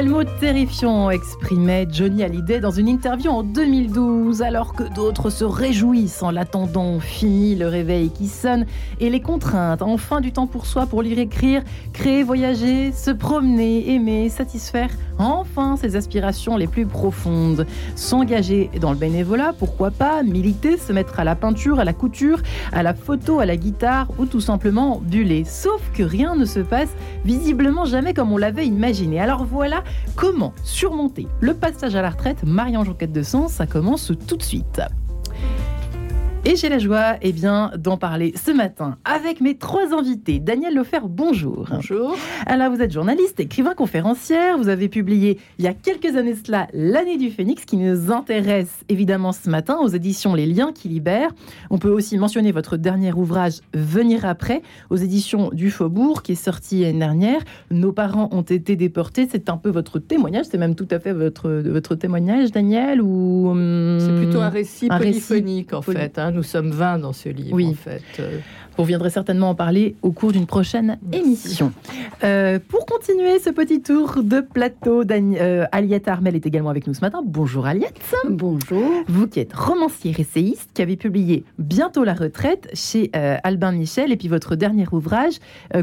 Quel mot terrifiant exprimait Johnny Hallyday dans une interview en 2012, alors que d'autres se réjouissent en l'attendant. Fini le réveil qui sonne et les contraintes. Enfin du temps pour soi, pour lire, écrire, créer, voyager, se promener, aimer, satisfaire enfin ses aspirations les plus profondes. S'engager dans le bénévolat, pourquoi pas, militer, se mettre à la peinture, à la couture, à la photo, à la guitare ou tout simplement buller. Sauf que rien ne se passe visiblement jamais comme on l'avait imaginé. Alors voilà comment surmonter le passage à la retraite? Jonquette de Sens, ça commence tout de suite. Et j'ai la joie eh bien, d'en parler ce matin avec mes trois invités. Daniel Lefer, bonjour. Bonjour. Alors, vous êtes journaliste, écrivain, conférencière. Vous avez publié il y a quelques années cela L'année du phénix qui nous intéresse évidemment ce matin aux éditions Les liens qui libèrent. On peut aussi mentionner votre dernier ouvrage Venir après aux éditions du Faubourg qui est sorti l'année dernière. Nos parents ont été déportés. C'est un peu votre témoignage. C'est même tout à fait votre, votre témoignage, Daniel ou hum, C'est plutôt un récit polyphonique en fait. Hein. Nous sommes 20 dans ce livre, oui. en fait. Euh. Vous viendrez certainement en parler au cours d'une prochaine émission. Euh, pour continuer ce petit tour de plateau, euh, Aliette Armel est également avec nous ce matin. Bonjour Aliette. Bonjour. Vous qui êtes romancier essayiste, qui avez publié Bientôt la retraite chez Albin Michel, et puis votre dernier ouvrage,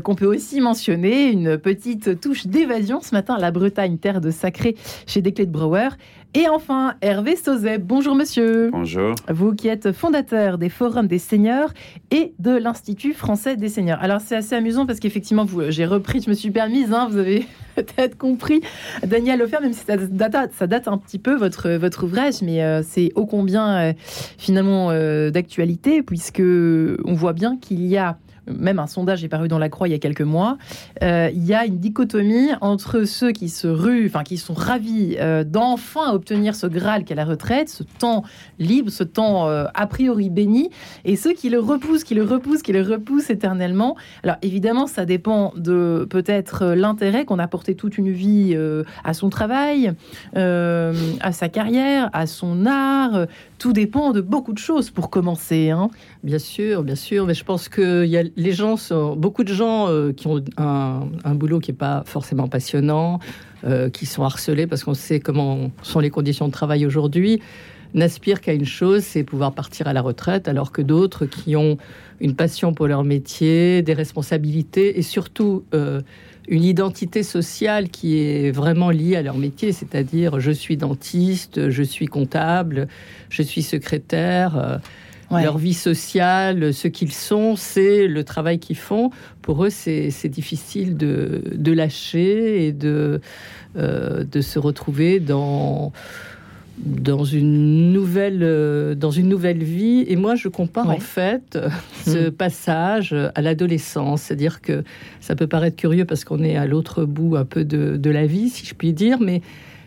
qu'on peut aussi mentionner, une petite touche d'évasion ce matin, La Bretagne, terre de sacré, chez Desclés de Brouwer. Et enfin, Hervé Sauzet. Bonjour monsieur. Bonjour. Vous qui êtes fondateur des Forums des Seigneurs et de l'Institut français des Seigneurs. Alors c'est assez amusant parce qu'effectivement, j'ai repris, je me suis permise, hein, vous avez peut-être compris, Daniel Lefer, même si ça date, ça date un petit peu votre, votre ouvrage, mais euh, c'est ô combien euh, finalement euh, d'actualité puisque on voit bien qu'il y a même un sondage est paru dans la Croix il y a quelques mois, euh, il y a une dichotomie entre ceux qui se ruent, enfin qui sont ravis euh, d'enfin obtenir ce Graal qu'est la retraite, ce temps libre, ce temps euh, a priori béni, et ceux qui le repoussent, qui le repoussent, qui le repoussent éternellement. Alors évidemment, ça dépend de peut-être l'intérêt qu'on a porté toute une vie à son travail, à sa carrière, à son art. Tout dépend de beaucoup de choses pour commencer. Hein. Bien sûr, bien sûr, mais je pense que y a les gens sont beaucoup de gens euh, qui ont un, boulot qui n'est pas forcément passionnant, euh, qui sont harcelés parce qu'on sait comment sont les conditions de travail aujourd'hui, n'aspirent qu'à une chose, c'est pouvoir partir à la retraite, alors que d'autres qui ont une passion pour leur métier, des responsabilités et surtout euh, une identité sociale qui est vraiment liée à leur métier, c'est-à-dire je suis dentiste, je suis comptable, je suis secrétaire leur vie sociale, ce qu'ils sont, c'est le travail qu'ils font. Pour eux, c'est difficile de, de, lâcher et de, euh, de se retrouver dans dans une nouvelle euh, dans une nouvelle vie et moi je compare en fait ce hmm. passage à l'adolescence c'est-à-dire que ça peut paraître curieux parce qu'on est à l'autre bout un peu de, de, la vie si je puis dire mais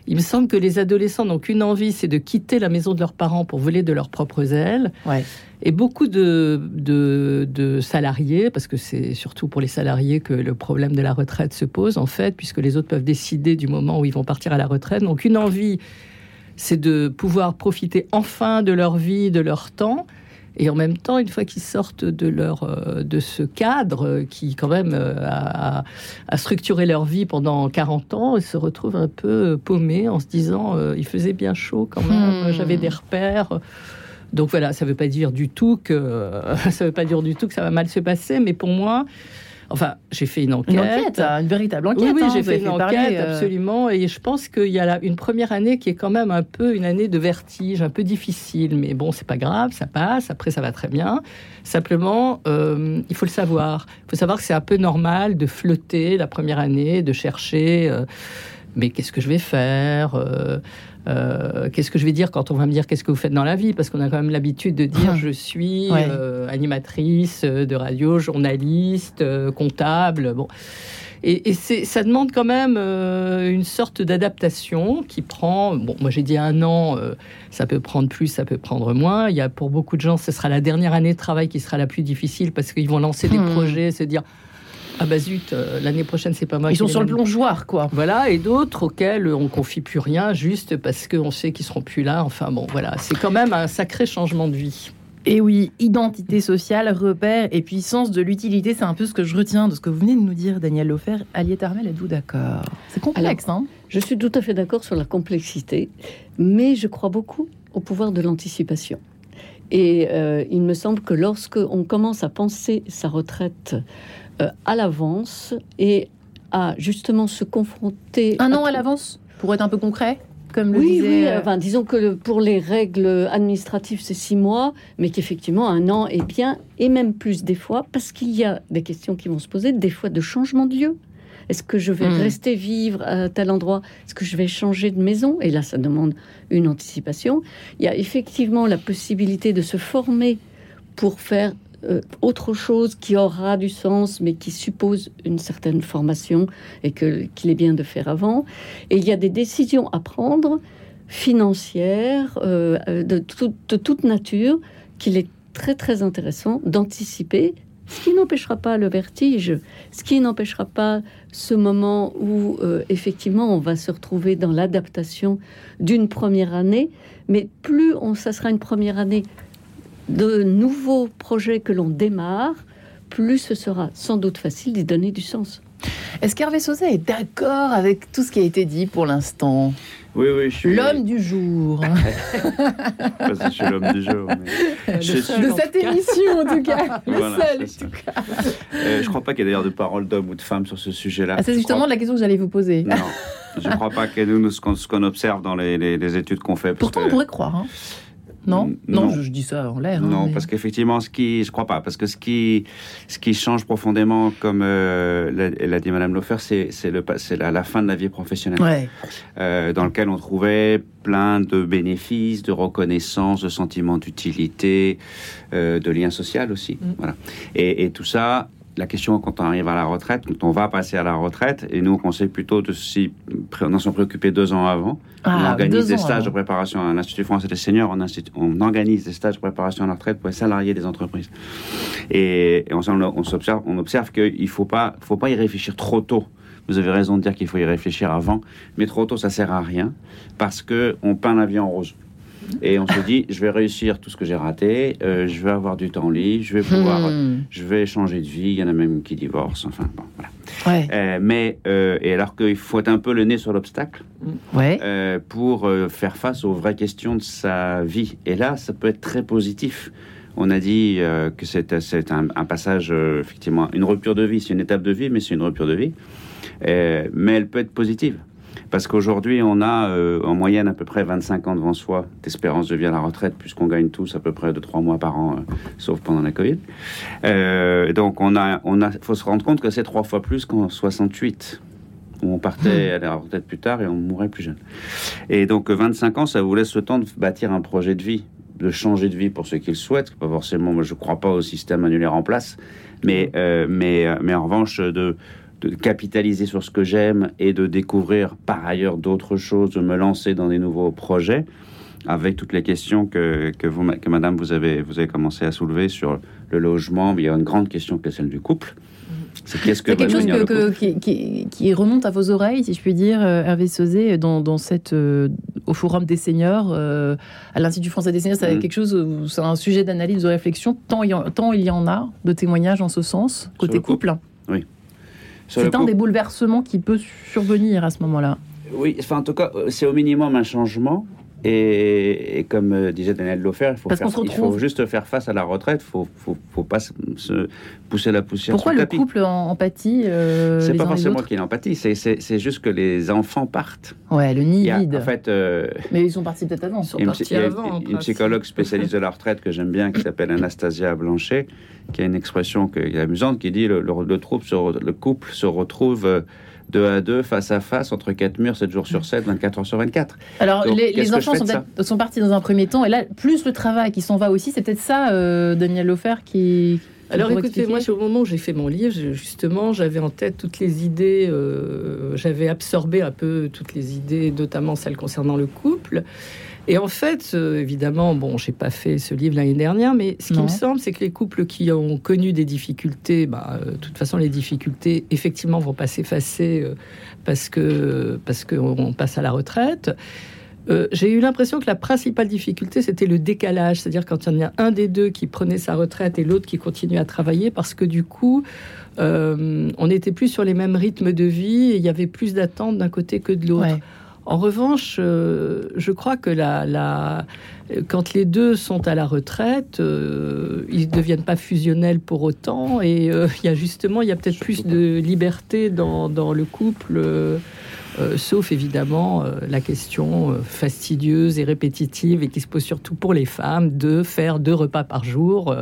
il me semble que les adolescents n'ont qu'une envie, c'est de quitter la maison de leurs parents pour voler de leurs propres ailes. Et beaucoup de, de, salariés, parce que c'est surtout pour les salariés que le problème de la retraite se pose, en fait, puisque les autres peuvent décider du moment où ils vont partir à la retraite, n'ont qu'une envie, c'est de pouvoir profiter enfin de leur vie, de leur temps, et en même temps, une fois qu'ils sortent de, leur, euh, de ce cadre qui, quand même, euh, a, structuré leur vie pendant 40 ans, ils se retrouvent un peu paumés en se disant euh, il faisait bien chaud quand même, hmm. j'avais des repères. Donc voilà, ça ne veut pas dire du tout que ça veut pas dire du tout que ça va mal se passer, mais pour moi, Enfin, j'ai fait une enquête. Une enquête, une véritable enquête. Oui, hein, j'ai fait une enquête, euh. absolument. Et je pense qu'il y a là une première année qui est quand même un peu une année de vertige, un peu difficile. Mais bon, c'est pas grave, ça passe. Après, ça va très bien. Simplement, euh, il faut le savoir. Il faut savoir que c'est un peu normal de flotter la première année, de chercher. Euh, mais qu'est-ce que je vais faire euh, qu'est-ce que je vais dire quand on va me dire qu'est-ce que vous faites dans la vie? Parce qu'on a quand même l'habitude de dire je suis euh, animatrice de radio, journaliste, euh, comptable. Bon. Et, ça demande quand même une sorte d'adaptation qui prend, bon, moi j'ai dit un an, ça peut prendre plus, ça peut prendre moins. Il y a pour beaucoup de gens, ce sera la dernière année de travail qui sera la plus difficile parce qu'ils vont lancer des hmm. projets, se dire ah bah zut, euh, l'année prochaine c'est pas moi. Ils sont sur le plongeoir quoi. Voilà, et d'autres auxquels on confie plus rien juste parce qu'on sait qu'ils seront plus là. Enfin bon, voilà, c'est quand même un sacré changement de vie. Et oui, identité sociale, repère et puissance de l'utilité, c'est un peu ce que je retiens de ce que vous venez de nous dire, Daniel Lofer. Aliette Armel, êtes-vous d'accord? C'est complexe, hein? Je suis tout à fait d'accord sur la complexité, mais je crois beaucoup au pouvoir de l'anticipation. Et euh, il me semble que lorsque on commence à penser sa retraite euh, à l'avance et à justement se confronter un an à l'avance pour être un peu concret comme le oui, disait... oui, enfin, disons que pour les règles administratives, c'est six mois, mais qu'effectivement, un an est bien, et même plus des fois, parce qu'il y a des questions qui vont se poser, des fois de changement de lieu. Est-ce que je vais Mm. rester vivre à tel endroit? Est-ce que je vais changer de maison? Et là, ça demande une anticipation. Il y a effectivement la possibilité de se former pour faire euh, autre chose qui aura du sens, mais qui suppose une certaine formation et que qu'il est bien de faire avant. Et il y a des décisions à prendre financières euh, euh, de, tout- de toute nature qu'il est très très intéressant d'anticiper. Ce qui n'empêchera pas le vertige, ce qui n'empêchera pas ce moment où effectivement on va se retrouver dans l'adaptation d'une première année, mais plus on, ça sera une première année de nouveaux projets que l'on démarre, plus ce sera sans doute facile d'y donner du sens. Est-ce qu'Hervé Sauzet est d'accord avec tout ce qui a été dit pour l'instant? Oui, oui, je suis. L'homme du jour. Parce que je suis l'homme du jour. mais- Le Je suis- seul, de en cette tout cas. émission, en tout cas. Le Voilà, seul, en tout cas. Euh, je crois pas qu'il y ait d'ailleurs de parole d'homme ou de femme sur ce sujet-là. Ah, c'est justement crois- la question que j'allais vous poser. Non, je ne crois pas que nous, nous, ce qu'on ce qu'on observe dans les, les- les études qu'on fait. Pourtant, que- on pourrait croire. hein. Non, non, non. je, dis ça en l'air. hein, Non, mais- parce qu'effectivement, ce qui, je crois pas, parce que ce qui, ce qui change profondément, comme euh, l'a dit Madame Lofer, c'est le, la, la fin de la vie professionnelle, Ouais. euh, dans lequel on trouvait plein de bénéfices, de reconnaissance, de sentiments d'utilité, euh, de lien social aussi. Mm. Voilà. Et, et tout ça. La question quand on arrive à la retraite, quand on va passer à la retraite, et nous on conseille plutôt de s'y s'en préoccuper deux ans avant, on Ah, organise deux des stages de préparation à l'Institut français des seniors. On, on organise des stages de préparation à la retraite pour les salariés des entreprises. Et, et on, on on observe qu'il faut pas, faut pas y réfléchir trop tôt. Vous avez raison de dire qu'il faut y réfléchir avant, mais trop tôt ça sert à rien parce que on peint la vie en rose. Et on se dit, je vais réussir tout ce que j'ai raté, euh, je vais avoir du temps libre, je vais pouvoir, Hmm. je vais changer de vie. Il y en a même qui divorcent. Enfin bon, voilà. Ouais. Euh, mais euh, et alors qu'il faut être un peu le nez sur l'obstacle Ouais. euh, pour faire face aux vraies questions de sa vie. Et là, ça peut être très positif. On a dit que c'est un, un passage, effectivement, une rupture de vie. C'est une étape de vie, mais c'est une rupture de vie. Mais elle peut être positive. Parce qu'aujourd'hui, on a euh, en moyenne à peu près 25 ans devant soi d'espérance de vie à la retraite, puisqu'on gagne tous à peu près de 3 mois par an, euh, sauf pendant la Covid. Euh, donc, on a, on a, faut se rendre compte que c'est trois fois plus qu'en 68 où on partait à la retraite plus tard et on mourait plus jeune. Et donc euh, 25 ans, ça vous laisse le temps de bâtir un projet de vie, de changer de vie pour ceux qui le souhaitent. Pas forcément, moi je ne crois pas au système annulaire en place, mais, euh, mais, mais en revanche de, de capitaliser sur ce que j'aime et de découvrir par ailleurs d'autres choses, de me lancer dans des nouveaux projets avec toutes les questions que, que, vous, que Madame vous avez, vous avez commencé à soulever sur le logement. Il y a une grande question qui est celle du couple. C'est qu'est-ce que C'est va quelque chose que- que- qui, qui- qui remonte à vos oreilles, si je puis dire, euh, Hervé Sauzet, dans, dans cette, euh, au Forum des seniors, euh, à l'Institut français des seniors. C'est Mhm. quelque chose, c'est un sujet d'analyse, de réflexion, tant il, y en, tant il y en a de témoignages en ce sens, côté le couple. le C'est un des bouleversements qui peut survenir à ce moment-là. Oui, enfin, en tout cas, euh, c'est au minimum un changement. Et, et comme euh, disait Daniel Lofer, il faut, faire- il faut juste faire face à la retraite. Il faut, faut, faut pas se, se pousser la poussière Pourquoi sous le tapis. couple en empathie euh, C'est pas forcément qu'il l'empathie, c'est- c'est c'est juste que les enfants partent. Ouais, le nid a, vide. en fait, euh, Mais ils sont partis peut-être avant. sont il y a une, partis psy- il y a avant, une psychologue spécialiste de la retraite que j'aime bien, qui s'appelle Anastasia Blanchet, qui a une expression qui est amusante, qui dit le, le, le troupe se re- le couple se retrouve euh, deux à deux, face à face, entre quatre murs, 7 jours sur 7, 24 heures sur 24. Alors, Donc, les, les enfants sont, partis dans un premier temps, et là, plus le travail qui s'en va aussi, c'est peut-être ça, euh, Daniel Lofer, qui. Alors écoutez, moi, au moment où j'ai fait mon livre, justement, j'avais en tête toutes les idées, euh, j'avais absorbé un peu toutes les idées, notamment celles concernant le couple. Et en fait, euh, évidemment, bon, j'ai pas fait ce livre l'année dernière, mais ce qui me semble, c'est que les couples qui ont connu des difficultés, bah, euh, de toute façon, les difficultés, effectivement, vont pas s'effacer euh, parce que parce qu'on passe à la retraite. euh, j'ai eu l'impression que la principale difficulté, c'était le décalage. C'est-à-dire quand il y en a un des deux qui prenait sa retraite et l'autre qui continuait à travailler, parce que du coup, euh, on n'était plus sur les mêmes rythmes de vie et il y avait plus d'attentes d'un côté que de l'autre. En revanche, euh, je crois que la, quand les deux sont à la retraite, ils ne deviennent pas fusionnels pour autant. Et il y a justement, il y a peut-être plus de liberté dans, dans le couple. Euh, sauf évidemment euh, la question euh, fastidieuse et répétitive et qui se pose surtout pour les femmes de faire deux repas par jour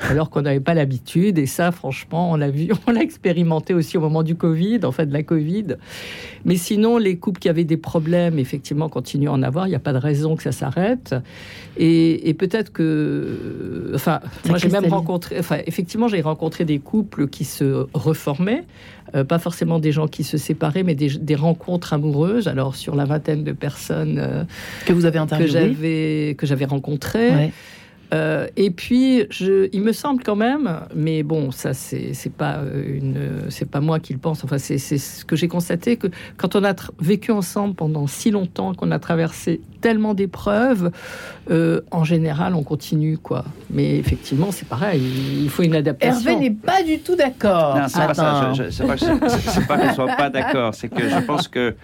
alors qu'on n'avait pas l'habitude. Et ça, franchement, on l'a vu, on l'a expérimenté aussi au moment du Covid, en fait, de la Covid. Mais sinon, les couples qui avaient des problèmes, effectivement, continuent à en avoir. Il n'y a pas de raison que ça s'arrête. Et, et peut-être que, enfin, moi j'ai même rencontré, enfin, effectivement, j'ai rencontré des couples qui se reformaient euh, pas forcément des gens qui se séparaient, mais des, rencontres amoureuses. Alors sur la vingtaine de personnes euh, que vous avez interviewées, que j'avais que j'avais rencontrées. Euh, et puis, je, il me semble quand même, mais bon, ça c'est pas une, c'est pas moi qui le pense. Enfin, c'est ce que j'ai constaté que quand on a vécu ensemble pendant si longtemps, qu'on a traversé tellement d'épreuves, euh, en général, on continue, quoi. Mais effectivement, c'est pareil, il faut une adaptation. Hervé n'est pas du tout d'accord. Non, c'est pas ça. C'est pas, pas que je sois pas d'accord. C'est que je pense que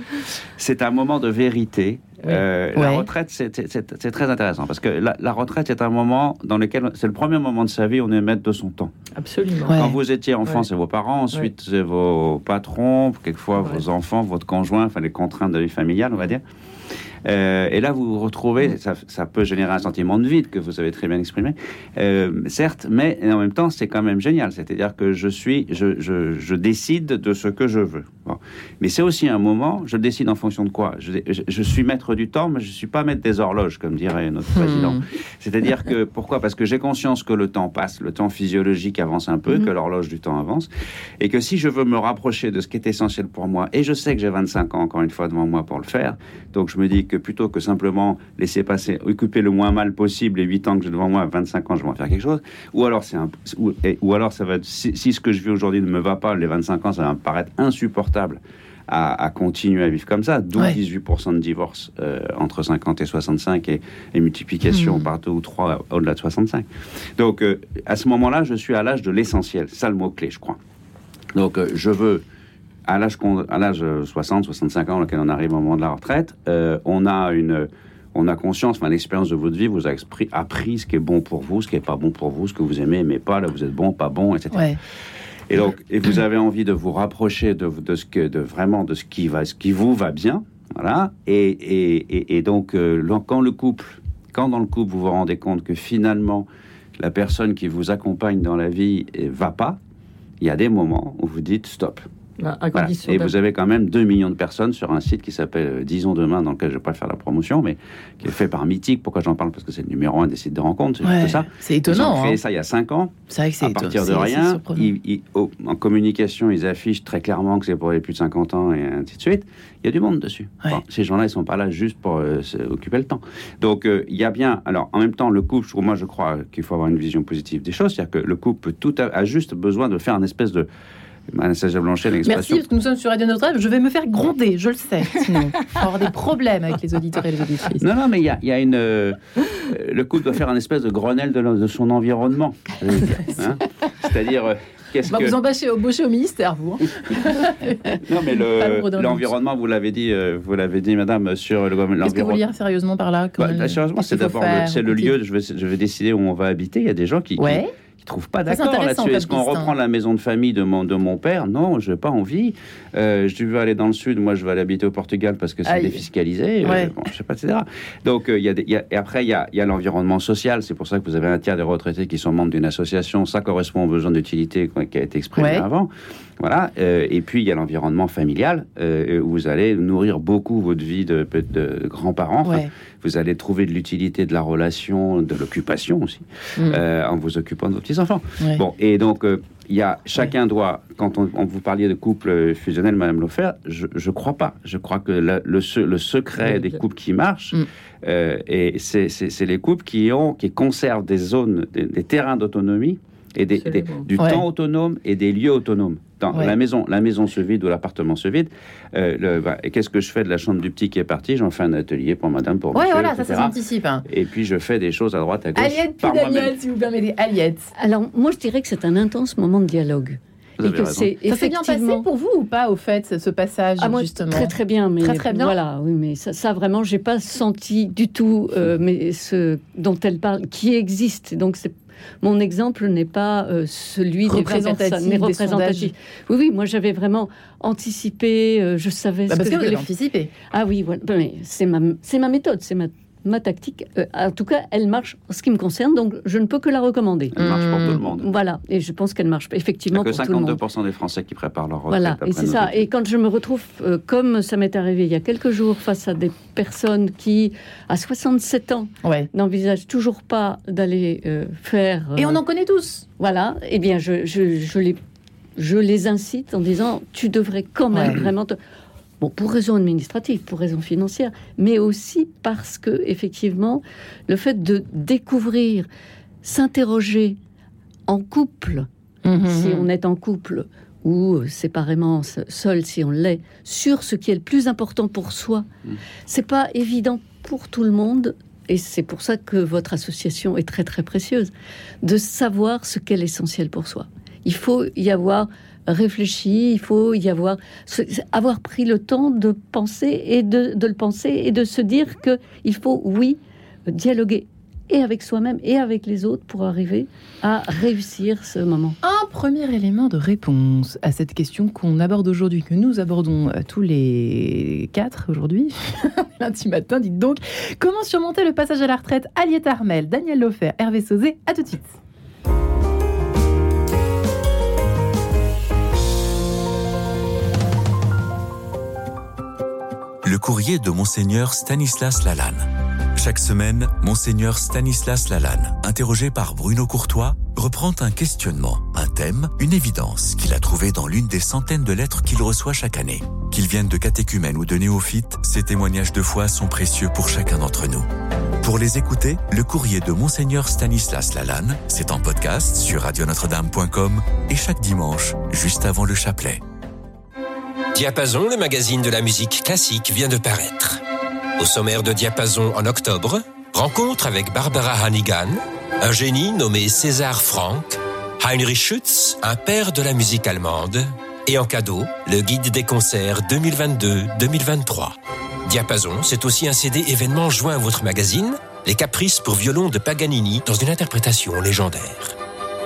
c'est un moment de vérité. Euh, la retraite, c'est très intéressant parce que la, retraite est un moment dans lequel c'est le premier moment de sa vie où on est maître de son temps. Absolument. Quand vous étiez enfant, c'est vos parents, ensuite c'est vos patrons, quelquefois vos enfants, votre conjoint, enfin les contraintes de la vie familiale, on va dire. Euh, et là, vous vous retrouvez, mm. ça, ça, peut générer un sentiment de vide que vous avez très bien exprimé, euh, certes, mais en même temps, c'est quand même génial. C'est-à-dire que je suis, je, je, je, décide de ce que je veux. Bon. Mais c'est aussi un moment, je décide en fonction de quoi? Je, je, suis maître du temps, mais je suis pas maître des horloges, comme dirait notre président. Mm. C'est-à-dire que, pourquoi? Parce que j'ai conscience que le temps passe, le temps physiologique avance un peu, mm. que l'horloge du temps avance, et que si je veux me rapprocher de ce qui est essentiel pour moi, et je sais que j'ai 25 ans, encore une fois, devant moi pour le faire, donc je me dis que plutôt que simplement laisser passer, occuper le moins mal possible les 8 ans que j'ai devant moi, 25 ans, je vais en faire quelque chose. Ou alors, c'est un, ou, ou, alors ça va être, si, ce que je vis aujourd'hui ne me va pas, les 25 ans, ça va me paraître insupportable. À, continuer à vivre comme ça, d'où 18% de divorces euh, entre 50 et 65 et, multiplication mmh. par deux ou trois au-delà de 65. Donc euh, à ce moment-là, je suis à l'âge de l'essentiel. C'est ça le mot-clé, je crois. Donc euh, je veux à l'âge, à l'âge 60, 65 ans, auquel on arrive au moment de la retraite, euh, on a une, on a conscience, enfin, l'expérience de votre vie vous a appris ce qui est bon pour vous, ce qui est pas bon pour vous, ce que vous aimez, aimez pas, là vous êtes bon, pas bon, etc. Et donc, et vous avez envie de vous rapprocher de, de ce que, de vraiment de ce qui va, ce qui vous va bien, voilà. Et, et, et, donc, euh, quand le couple, quand dans le couple vous vous rendez compte que finalement la personne qui vous accompagne dans la vie va pas, il y a des moments où vous dites stop. Bah, Et vous avez quand même 2 millions de personnes sur un site qui s'appelle euh, Disons Demain, dans lequel je ne vais pas faire la promotion, mais qui est fait par Mythique. Pourquoi j'en parle? Parce que c'est le numéro un des sites de rencontres, c'est ça. C'est étonnant. Ils ont créé hein. ça il y a 5 ans. C'est vrai que c'est À partir de rien, en communication, ils affichent très clairement que c'est pour les plus de 50 ans et ainsi de suite. Il y a du monde dessus. ces gens-là, ils ne sont pas là juste pour euh, occuper le temps. Donc, euh, il y a bien. Alors, en même temps, le couple, moi, je crois qu'il faut avoir une vision positive des choses. C'est-à-dire que le couple tout a juste besoin de faire une espèce de Blanchet, Merci, parce que nous sommes sur Radio Notre-Dame. Je vais me faire gronder, je le sais, sinon. avoir des problèmes avec les auditeurs et les auditrices. Non, non, mais il y a, une. Euh, le couple doit faire un espèce de Grenelle de, son environnement. Hein. C'est-à-dire. Euh, qu'est-ce bah, que... Vous embauchez, au ministère, vous. Hein. non, mais l'environnement, vous l'avez dit, euh, vous l'avez dit, madame, sur l'environnement. Qu'est-ce que vous dire sérieusement par là bah, Sérieusement, c'est d'abord le, le lieu. Je vais, je vais décider où on va habiter. Il y a des gens qui, ouais qui trouvent pas d'accord là-dessus. Est-ce qu'on reprend la maison de famille de mon, de mon père? Non, je n'ai pas envie. Euh, je veux aller dans le sud, moi je vais aller habiter au Portugal parce que c'est défiscalisé. Euh, bon, je sais pas, etc. Donc, euh, il y a y a, et après, il y a, y a l'environnement social. C'est pour ça que vous avez un tiers des retraités qui sont membres d'une association. Ça correspond aux besoins d'utilité qui a été exprimé avant. Voilà. et puis, il y a l'environnement familial où vous allez nourrir beaucoup votre vie de, de, grands-parents. vous allez trouver de l'utilité de la relation, de l'occupation aussi, mm. en vous occupant de vos petits-enfants. Bon, et donc, il y a, chacun doit, quand on, vous parliez de couple fusionnel, Madame Lofer, je ne crois pas. Je crois que le, le, secret des couples qui marchent, mm. euh, et c'est les couples qui, ont, qui conservent des zones, des, terrains d'autonomie et des, du Ouais. temps autonome et des lieux autonomes. Dans Ouais. la maison, la maison se vide ou l'appartement se vide. euh, le- bah, et qu'est-ce que je fais de la chambre du petit qui est parti J'en fais un atelier pour madame, pour Ouais, monsieur, voilà, ça, etc. ça s'anticipe. Hein. Et puis je fais des choses à droite, à gauche. Aliette puis par. Daniel, si vous permettez. Aliette. Alors, moi, je dirais que c'est un intense moment de dialogue. Et que c'est Ça s'est bien passé pour vous ou pas, au fait, ce ce passage, Ah, moi, justement? très très bien, mais Très, très bien. voilà, oui, mais ça, ça vraiment, j'ai pas senti du tout, euh, mais ce dont elle parle, qui existe. Donc c'est mon exemple n'est pas euh, celui des Représentatif des représentatif. Oui, oui, moi j'avais vraiment anticipé, euh, je savais Bah, ce Parce que que je vous avez voulais anticipé. Ah oui, voilà. Mais c'est ma, c'est ma méthode, c'est ma, ma tactique. Euh, en tout cas, elle marche en ce qui me concerne, donc je ne peux que la recommander. Elle marche pour tout le Mmh. monde. Voilà, et je pense qu'elle marche Il n'y effectivement a que pour tout le monde. 52% des Français qui préparent leur retraite. Voilà, et c'est ça. études. Et quand je me retrouve, euh, comme ça m'est arrivé il y a quelques jours, face à des personnes qui, à 67 ans, Ouais. n'envisagent toujours pas d'aller euh, faire. Et on en connaît tous. Voilà, eh bien, je, je, je les, je les incite en disant tu devrais quand même Ouais. vraiment. te- Bon, pour raison administrative, pour raison financière, mais aussi parce que, effectivement, le fait de découvrir, s'interroger en couple, Mhm. si on est en couple ou euh, séparément se- seul si on l'est, sur ce qui est le plus important pour soi. C'est pas évident pour tout le monde et c'est pour ça que votre association est très très précieuse de savoir ce qu'est l'essentiel pour soi. Il faut y avoir réfléchi, il faut y avoir avoir pris le temps de penser et de, de le penser et de se dire que il faut oui dialoguer et avec soi-même et avec les autres pour arriver à réussir ce moment. Un premier élément de réponse à cette question qu'on aborde aujourd'hui, que nous abordons euh, tous les quatre aujourd'hui, lundi matin, dites donc. Comment surmonter le passage à la retraite? Aliette Armel, Daniel Lofer, Hervé Sauzet, à tout de suite. Le courrier de Monseigneur Stanislas Lalanne. Chaque semaine, Monseigneur Stanislas Lalanne, interrogé par Bruno Courtois, reprend un questionnement, un thème, une évidence qu'il a trouvé dans l'une des centaines de lettres qu'il reçoit chaque année. Qu'ils viennent de catéchumènes ou de néophytes, ces témoignages de foi sont précieux pour chacun d'entre nous. Pour les écouter, le courrier de Monseigneur Stanislas Lalanne, c'est en podcast sur radionotre-dame.com et chaque dimanche, juste avant le chapelet. Diapason, le magazine de la musique classique, vient de paraître. Au sommaire de Diapason en octobre, rencontre avec Barbara Hannigan, un génie nommé César Franck, Heinrich Schütz, un père de la musique allemande, et en cadeau, le guide des concerts 2022-2023. Diapason, c'est aussi un CD événement joint à votre magazine, Les Caprices pour violon de Paganini dans une interprétation légendaire.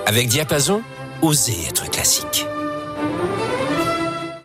Avec Diapason, osez être classique.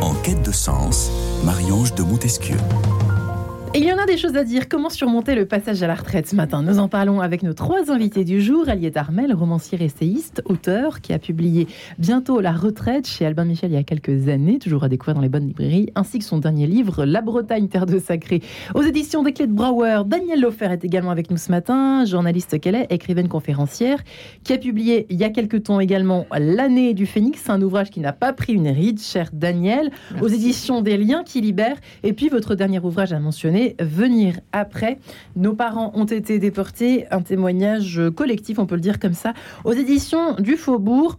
En quête de sens, Marie-Ange de Montesquieu. Et il y en a des choses à dire. Comment surmonter le passage à la retraite ce matin? Nous en parlons avec nos trois invités du jour. Aliette Armel, romancière essayiste, auteur, qui a publié bientôt La retraite chez Albin Michel il y a quelques années, toujours à découvrir dans les bonnes librairies, ainsi que son dernier livre, La Bretagne, terre de sacré, aux éditions des Clés de Brouwer. Daniel Lofer est également avec nous ce matin, journaliste qu'elle est, écrivaine conférencière, qui a publié il y a quelques temps également L'année du phénix, un ouvrage qui n'a pas pris une ride, cher Daniel, aux éditions des Liens qui libèrent. Et puis votre dernier ouvrage à mentionner, Venir après. Nos parents ont été déportés, un témoignage collectif, on peut le dire comme ça, aux éditions du Faubourg.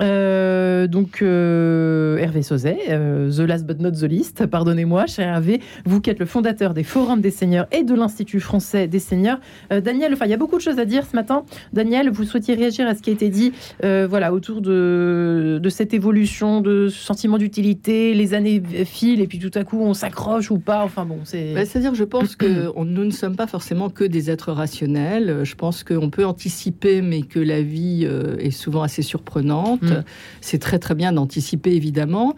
Euh, donc euh, Hervé Sauzet, euh, The Last But Not The List, pardonnez-moi, cher Hervé, vous qui êtes le fondateur des Forums des Seigneurs et de l'Institut français des Seigneurs. Daniel, enfin il y a beaucoup de choses à dire ce matin. Daniel, vous souhaitiez réagir à ce qui a été dit, voilà, autour de, cette évolution, de ce sentiment d'utilité, les années filent et puis tout à coup on s'accroche ou pas. Enfin bon, c'est. C'est C'est-à-dire, je pense que nous ne sommes pas forcément que des êtres rationnels. Je pense qu'on peut anticiper, mais que la vie est souvent assez surprenante. Mm. C'est très très bien d'anticiper, évidemment,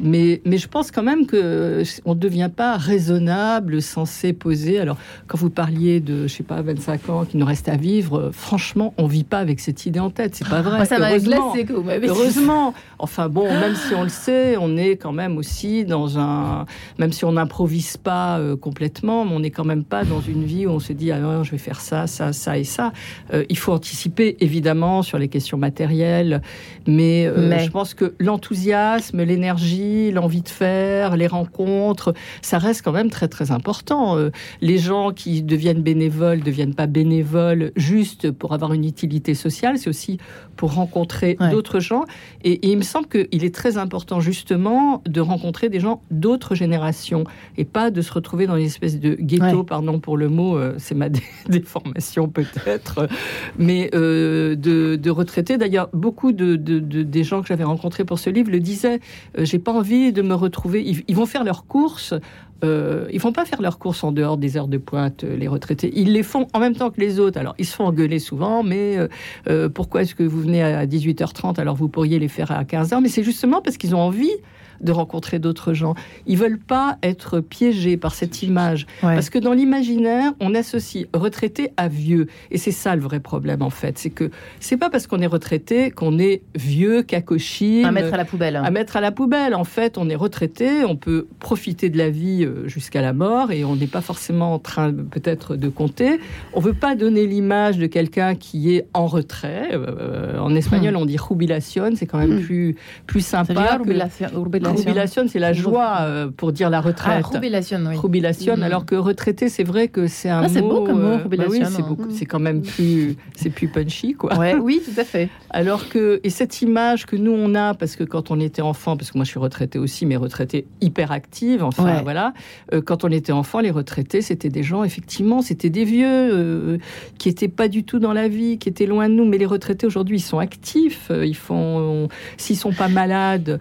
mais mais je pense quand même que on ne devient pas raisonnable, censé poser. Alors, quand vous parliez de, je sais pas, 25 ans qui nous reste à vivre, euh, franchement, on vit pas avec cette idée en tête. C'est pas vrai. Moi, ça Heureusement. glacé vous. Heureusement. Enfin bon, même si on le sait, on est quand même aussi dans un, même si on n'improvise pas euh, complètement, mais on n'est quand même pas dans une vie où on se dit ah non, je vais faire ça, ça, ça et ça. Euh, il faut anticiper évidemment sur les questions matérielles, mais, euh, Mais. je pense que l'enthousiasme, l'énergie, l'envie de faire, les rencontres, ça reste quand même très très important. Euh, les gens qui deviennent bénévoles deviennent pas bénévoles juste pour avoir une utilité sociale, c'est aussi pour rencontrer Ouais. d'autres gens. Et, et il me semble qu'il est très important justement de rencontrer des gens d'autres générations et pas de se retrouver dans une espèce de ghetto, Ouais. pardon pour le mot, euh, c'est ma dé- déformation peut-être, mais de, de retraités. D'ailleurs, beaucoup de, de- de- des gens que j'avais rencontrés pour ce livre le disaient, euh, j'ai pas envie de me retrouver, ils, vont faire leurs courses. Euh, ils vont pas faire leurs courses en dehors des heures de pointe, euh, les retraités. Ils les font en même temps que les autres. Alors, ils se font engueuler souvent, mais pourquoi est-ce que vous venez à 18h30 alors vous pourriez les faire à 15h Mais c'est justement parce qu'ils ont envie de rencontrer d'autres gens. Ils veulent pas être piégés par cette image. Ouais. Parce que dans l'imaginaire, on associe retraité à vieux. Et c'est ça le vrai problème, en fait. C'est que c'est pas parce qu'on est retraité qu'on est vieux, cacochine. à mettre à la poubelle. à mettre à la poubelle. En fait, on est retraité, on peut profiter de la vie euh, jusqu'à la mort et on n'est pas forcément en train peut-être de compter. On veut pas donner l'image de quelqu'un qui est en retrait. Euh, en espagnol, on dit jubilación, c'est quand même Hmm. plus plus sympa. que- jubilation- c'est la joie euh, pour dire la Ah, retraite. jubilation, oui. Jubilation, Mm. alors que retraité, c'est vrai que c'est un Ah, c'est mot. beau comme mot, euh, bah oui, c'est hein. c'est quand même plus, c'est plus punchy, quoi. Ouais, oui, tout à fait. Alors que, et cette image que nous on a, parce que quand on était enfant, parce que moi je suis retraitée aussi, mais retraitée hyper active, enfin Ouais. voilà, euh, quand on était enfant, les retraités c'était des gens, effectivement, c'était des vieux euh, qui étaient pas du tout dans la vie, qui étaient loin de nous, mais les retraités aujourd'hui ils sont actifs, ils font, s'ils sont pas malades,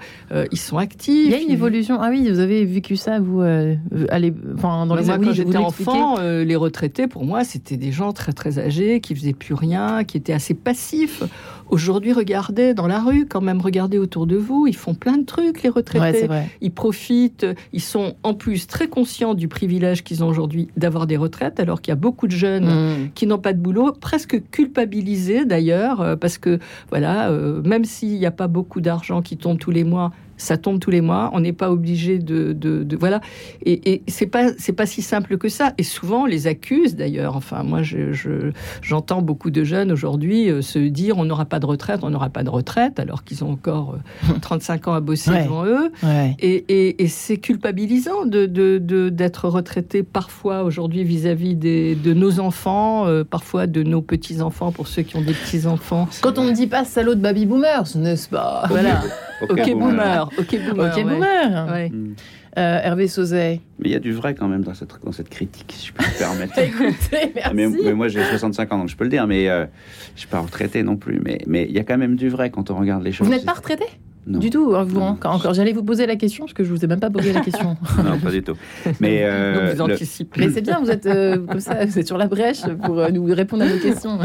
ils sont actifs. Il y a une évolution. Ah oui, vous avez vécu ça, vous, euh, allez, enfin, dans Bah, les moi, oui, j'étais enfant, euh, les retraités, pour moi, c'était des gens très très âgés qui faisaient plus rien, qui étaient assez passifs. Aujourd'hui, regardez dans la rue, quand même, regardez autour de vous, ils font plein de trucs, les retraités. Ouais. Ils profitent, ils sont en plus très conscients du privilège qu'ils ont aujourd'hui d'avoir des retraites, alors qu'il y a beaucoup de jeunes Mm. qui n'ont pas de boulot, presque culpabilisés d'ailleurs, euh, parce que voilà, euh, même s'il n'y a pas beaucoup d'argent qui tombe tous les mois, ça tombe tous les mois, on n'est pas obligé de, de, de- voilà, et, et c'est pas c'est pas si simple que ça. Et souvent on les accuse d'ailleurs. Enfin moi je je- j'entends beaucoup de jeunes aujourd'hui euh, se dire on n'aura pas de retraite, on n'aura pas de retraite, alors qu'ils ont encore euh, 35 ans à bosser Ouais. devant eux. Ouais. Et, et- et c'est culpabilisant de, de- de- d'être retraité parfois aujourd'hui vis-à-vis des, de nos enfants, euh, parfois de nos petits-enfants pour ceux qui ont des petits-enfants. Quand on ne dit pas salaud de baby boomers, n'est-ce pas? Voilà. Ok, boomer. Ok, boomer. Ok, boomer. Ouais. Mm. Euh, Hervé Sauzet. Mais il y a du vrai quand même dans cette, dans cette critique, si je peux me permettre. Écoutez, merci. Mais, mais moi j'ai 65 ans donc je peux le dire, mais euh, je suis pas retraité non plus. Mais mais il y a quand même du vrai quand on regarde les choses. Vous n'êtes pas retraité? Non. Du tout, hein, vous, Non. encore, encore. J'allais vous poser la question, parce que je vous ai même pas posé la question. Non, pas du tout. Mais euh, Donc vous le- anticipez. Mais c'est bien, vous êtes euh, comme ça, vous êtes sur la brèche pour euh, nous répondre à nos questions.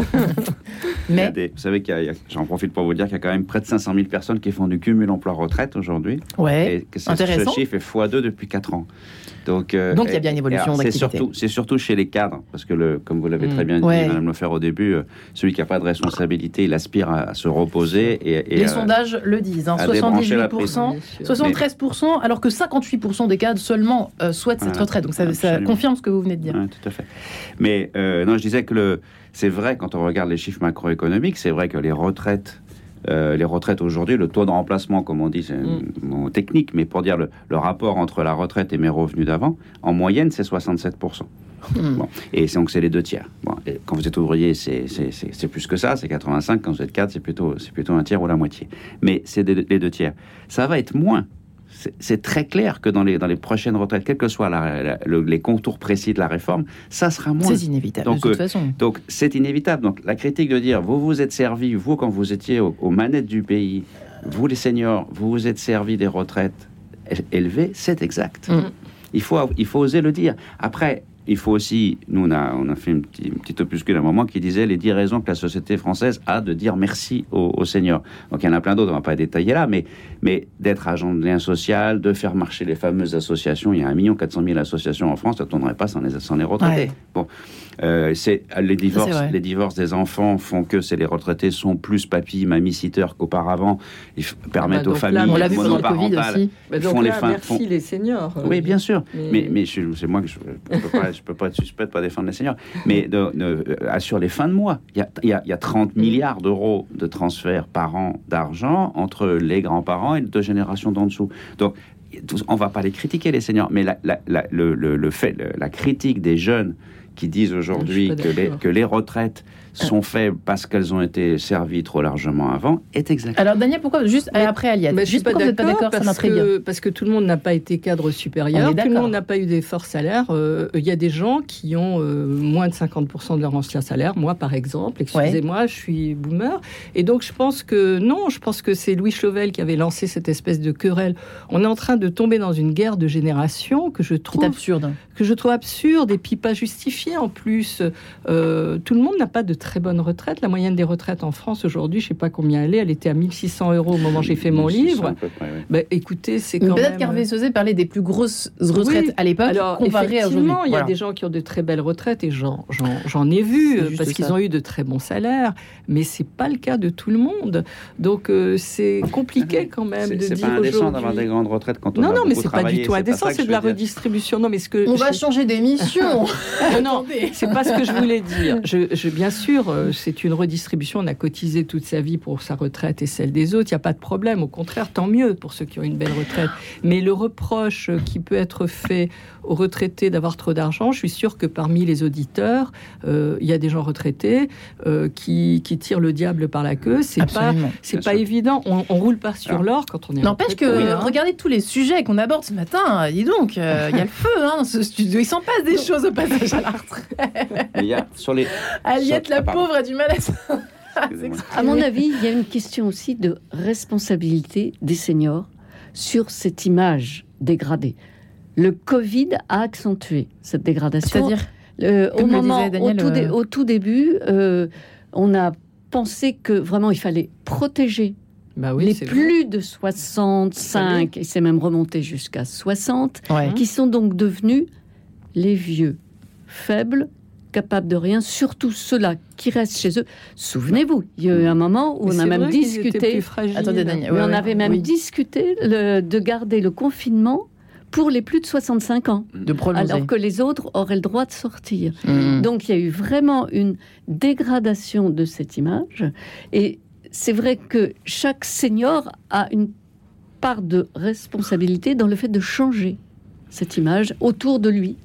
Mais des- vous savez qu'il y a- j'en profite pour vous dire qu'il y a quand même près de 500 000 personnes qui font du cumul emploi-retraite aujourd'hui. ouais, Et que intéressant. ce chiffre est x2 depuis 4 ans. Donc, euh, Donc, il y a bien une évolution c'est d'activité. surtout, c'est surtout chez les cadres, parce que le, comme vous l'avez Mm. très bien dit, Ouais. Madame Lefer au début, euh, celui qui n'a pas de responsabilité, il aspire à, à se reposer et, et les à- sondages le disent, hein, à débrancher la prise. 78%, Bien sûr. 73%, alors que 58% des cadres seulement euh, souhaitent cette retraite. Donc ça, ça confirme ce que vous venez de dire. Ouais, tout à fait. Mais euh, non, je disais que c'est vrai quand on regarde les chiffres macroéconomiques, c'est vrai que les retraites, euh, les retraites aujourd'hui, le taux de remplacement, comme on dit, c'est mot technique, mais pour dire le, le rapport entre la retraite et mes revenus d'avant, en moyenne, c'est 67 Hmm. Bon. Et c'est- donc c'est les deux tiers. Bon, et quand vous êtes ouvrier, c'est plus que ça, c'est 85. Quand vous êtes cadre, c'est plutôt, plutôt un tiers ou la moitié. Mais c'est des- les deux tiers. Ça va être moins. C'est- très clair que dans les, dans les prochaines retraites, quels que soient la- la- le- les contours précis de la réforme, ça sera moins. C'est inévitable, Donc, de toute euh, façon. Donc c'est inévitable. Donc la critique de dire vous vous êtes servi, vous quand vous étiez au- aux manettes du pays, vous les seniors, vous vous êtes servi des retraites élevées, c'est exact. Mm. Il faut, il faut oser le dire. Après, il faut aussi, nous on a, on a fait une petite, une petite opuscule à un moment qui disait les 10 raisons que la société française a de dire merci aux, aux seniors. Donc il y en a plein d'autres, on va pas détailler là, mais, mais d'être agent de lien social, de faire marcher les fameuses associations. Il y a 1 400 000 associations en France, ça ne tournerait pas sans les, sans les retraités. Ouais. Bon, euh, c'est les divorces, les divorces des enfants font que c'est les retraités sont plus papy, mamie-sitter qu'auparavant. Ils f- permettent bah, aux familles là, On l'a vu pendant le Covid monoparentales aussi. Bah, font donc les fins- merci font- les seniors. euh, oui, bien sûr. mais- Mais, mais, je- c'est moi que je ne peux, pas- je peux pas être suspect de pas défendre les seniors. Mais de, de- euh, assure les fins de mois. Il y a, il y a- il y a 30 Mm. milliards d'euros de transferts par an d'argent entre les grands-parents et les deux générations d'en dessous. Donc, on va pas les critiquer, les seniors. Mais le, fait, la critique des jeunes qui disent aujourd'hui que les, d'accord. que les retraites sont faibles parce qu'elles ont été servies trop largement avant est exact. Alors, Daniel, pourquoi Juste Mais- après Aliette. Bah, je suis juste pas pourquoi vous n'êtes pas d'accord parce parce que tout le monde n'a pas été cadre supérieur, tout le monde n'a pas eu des forts salaires. Euh, Il y a des gens qui ont euh, moins de 50% de leur ancien salaire. Moi, par exemple, excusez-moi, je suis boomer. Et donc, je pense que non, je pense que c'est Louis Chauvel qui avait lancé cette espèce de querelle. On est en train de tomber dans une guerre de génération que je trouve absurde. que je trouve absurde et puis pas en plus. Euh, tout le monde n'a pas de très bonne retraite. La moyenne des retraites en France aujourd'hui, je sais pas combien elle est, elle était à 1600 euros au moment où j'ai fait mon 1600 livre. près. Bah, écoutez, c'est quand Peut-être même... qu'Hervé Sauzet parlait des plus grosses retraites Oui. à l'époque Alors, comparées à aujourd'hui. il y a Voilà. des gens qui ont de très belles retraites et j'en, j'en, j'en ai vu C'est euh, parce qu'ils ça. ont eu de très bons salaires, mais c'est pas le cas de tout le monde. Donc euh, c'est compliqué quand même C'est de c'est dire pas indécent d'avoir aujourd'hui- des grandes retraites quand on Non, a non, mais c'est pas du tout c'est indécent, c'est de la redistribution. Non, mais ce que On va changer d'émission. Ah non, c'est pas ce que je voulais dire. Je, je- bien sûr, euh, c'est une redistribution. On a cotisé toute sa vie pour sa retraite et celle des autres. Il n'y a pas de problème. Au contraire, tant mieux pour ceux qui ont une belle retraite. Mais le reproche qui peut être fait aux retraités d'avoir trop d'argent, je suis sûr que parmi les auditeurs, euh, il y a des gens retraités euh, qui, qui tirent le diable par la queue. C'est pas, c'est pas sûr. évident. On, on roule pas sur l'or quand on est. N'empêche que, hein. regardez tous les sujets qu'on aborde ce matin. Dis donc, euh, il y a le feu hein, ce studio. Il s'en passe des choses au passage à la retraite. Il y a sur les Aliette, Sur- la ah, pauvre, a du mal à. À mon avis, il y a une question aussi de responsabilité des seniors sur cette image dégradée. Le Covid a accentué cette dégradation. C'est-à-dire Euh, au moment, disait Daniel, au, tout dé- euh, au tout début, euh, on a pensé que vraiment il fallait protéger Bah oui, les c'est vrai. plus de 65, et c'est même remonté jusqu'à 60, Ouais. qui sont donc devenus les vieux, faibles, capables de rien, surtout ceux-là qui restent chez eux. Souvenez-vous, il y a eu un moment où Mais on a même discuté, plus fragiles. Attendez, Daniel. Ouais, on ouais. avait même Oui. discuté le- de garder le confinement pour les plus de 65 ans, de alors que les autres auraient le droit de sortir. Mmh. Donc il y a eu vraiment une dégradation de cette image. Et c'est vrai que chaque senior a une part de responsabilité dans le fait de changer cette image autour de lui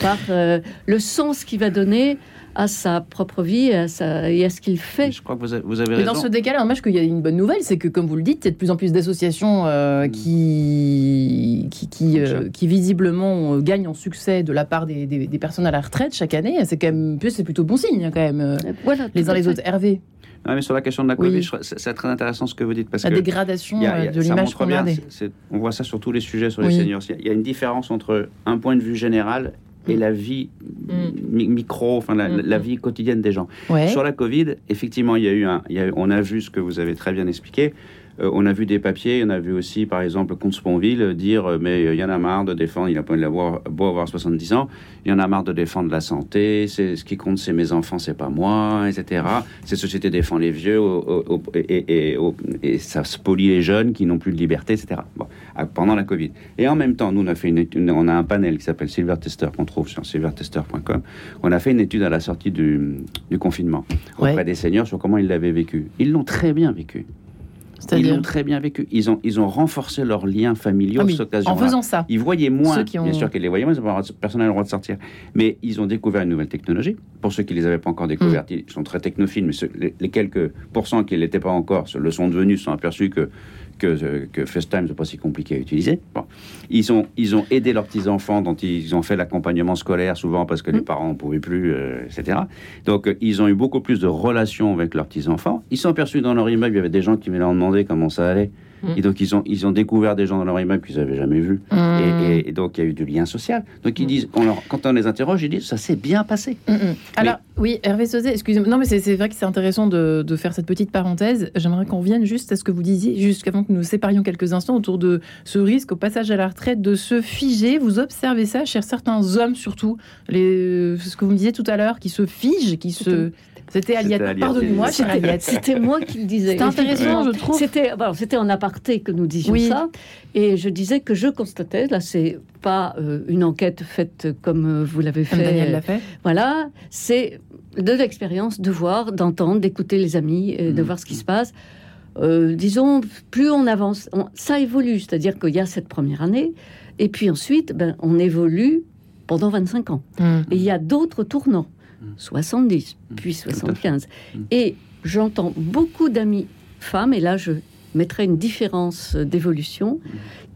par euh, le sens qu'il va donner à sa propre vie et à, sa- et à ce qu'il fait. Je crois que vous avez, vous avez Mais raison. dans ce décalage, n'empêche qu'il y a une bonne nouvelle, c'est que, comme vous le dites, il y a de plus en plus d'associations euh, qui, qui, qui, euh, qui visiblement euh, gagnent en succès de la part des, des- des personnes à la retraite chaque année. C'est quand même, c'est plutôt bon signe, hein, quand même. euh, Voilà, Les uns les fait. autres. Hervé, Non, mais sur la question de la. Covid, je c'est très intéressant ce que vous dites parce la que dégradation y a- y a- de l'image qu'on c'est- c'est- on voit ça sur tous les sujets sur les Oui. seniors. Il y a- il y a une différence entre un point de vue général et Mm. la vie Mm. mi- micro, enfin la, Mm. la vie quotidienne des gens. Ouais. Sur la Covid, effectivement, il y a eu un, il y a eu- on a vu ce que vous avez très bien expliqué. Euh, on a vu des papiers, on a vu aussi, par exemple, Comte Sponville dire euh, mais euh, il y en a marre de défendre, il a pas l'avoir, beau avoir 70 ans, il y en a marre de défendre la santé, c'est ce qui compte, c'est mes enfants, c'est pas moi, etc. Cette société défend les vieux au- au- au- et, et- et au- et ça spolie les jeunes qui n'ont plus de liberté, etc. Bon, pendant la Covid. Et en même temps, nous, on a fait une étude, on a un panel qui s'appelle Silver Tester qu'on trouve sur silvertester.com. On a fait une étude à la sortie du, du confinement auprès Ouais. des seniors sur comment ils l'avaient vécu. Ils l'ont très bien vécu. Ils l'ont très bien vécu. Ils ont, ils ont renforcé leurs liens familiaux Ah oui, cette en faisant ça. Ils voyaient moins, Ceux qui ont- bien sûr qu'ils les voyaient moins, personne n'a le droit de sortir. Mais ils ont découvert une nouvelle technologie. Pour ceux qui ne les avaient pas encore découvertes, Mm. ils sont très technophiles, mais ceux- les, les quelques pourcents qui ne l'étaient pas encore se le sont devenus, se sont aperçus que, que, euh, que FaceTime, c'est pas si compliqué à utiliser. Bon. Ils, ont, ils ont aidé leurs petits-enfants, dont ils ont fait l'accompagnement scolaire, souvent parce que les Mm. parents ne pouvaient plus, euh, etc. Donc, euh, ils ont eu beaucoup plus de relations avec leurs petits-enfants. Ils sont aperçus dans leur immeuble, il y avait des gens qui venaient leur demander comment ça allait. Mm. Et donc, ils ont, ils ont découvert des gens dans leur immeuble qu'ils n'avaient jamais vus. Mm. Et, et- et donc, il y a eu du lien social. Donc, ils disent, on leur- quand on les interroge, ils disent, ça s'est bien passé. Mm, mm. Alors, oui, Hervé Sauzet, excusez-moi. Non, mais c'est vrai que c'est intéressant de, de faire cette petite parenthèse. J'aimerais qu'on revienne juste à ce que vous disiez, jusqu'avant que nous nous séparions quelques instants, autour de ce risque au passage à la retraite de se figer. Vous observez ça chez certains hommes, surtout, les, ce que vous me disiez tout à l'heure, qui se figent, qui se. C'était Aliette. Aliette. Pardonnez-moi, C'était- Aliette. C'était moi qui le disais. C'était intéressant, je trouve. C'était alors, c'était en aparté que nous disions Oui. ça, et je disais que je constatais. Là, c'est pas euh, une enquête faite comme euh, vous l'avez Comme fait. Daniel l'a fait. Voilà, c'est de l'expérience de voir, d'entendre, d'écouter les amis, et de Mhm. voir ce qui se passe. Euh, disons, plus on avance, on- ça évolue, c'est-à-dire qu'il y a cette première année, et puis ensuite, ben, on évolue pendant 25 ans. Mm. Et il y a d'autres tournants, Mm. 70, Mm. puis à fait. 75. Mm. Et j'entends beaucoup d'amis femmes, et là je mettrai une différence euh, d'évolution, Mm.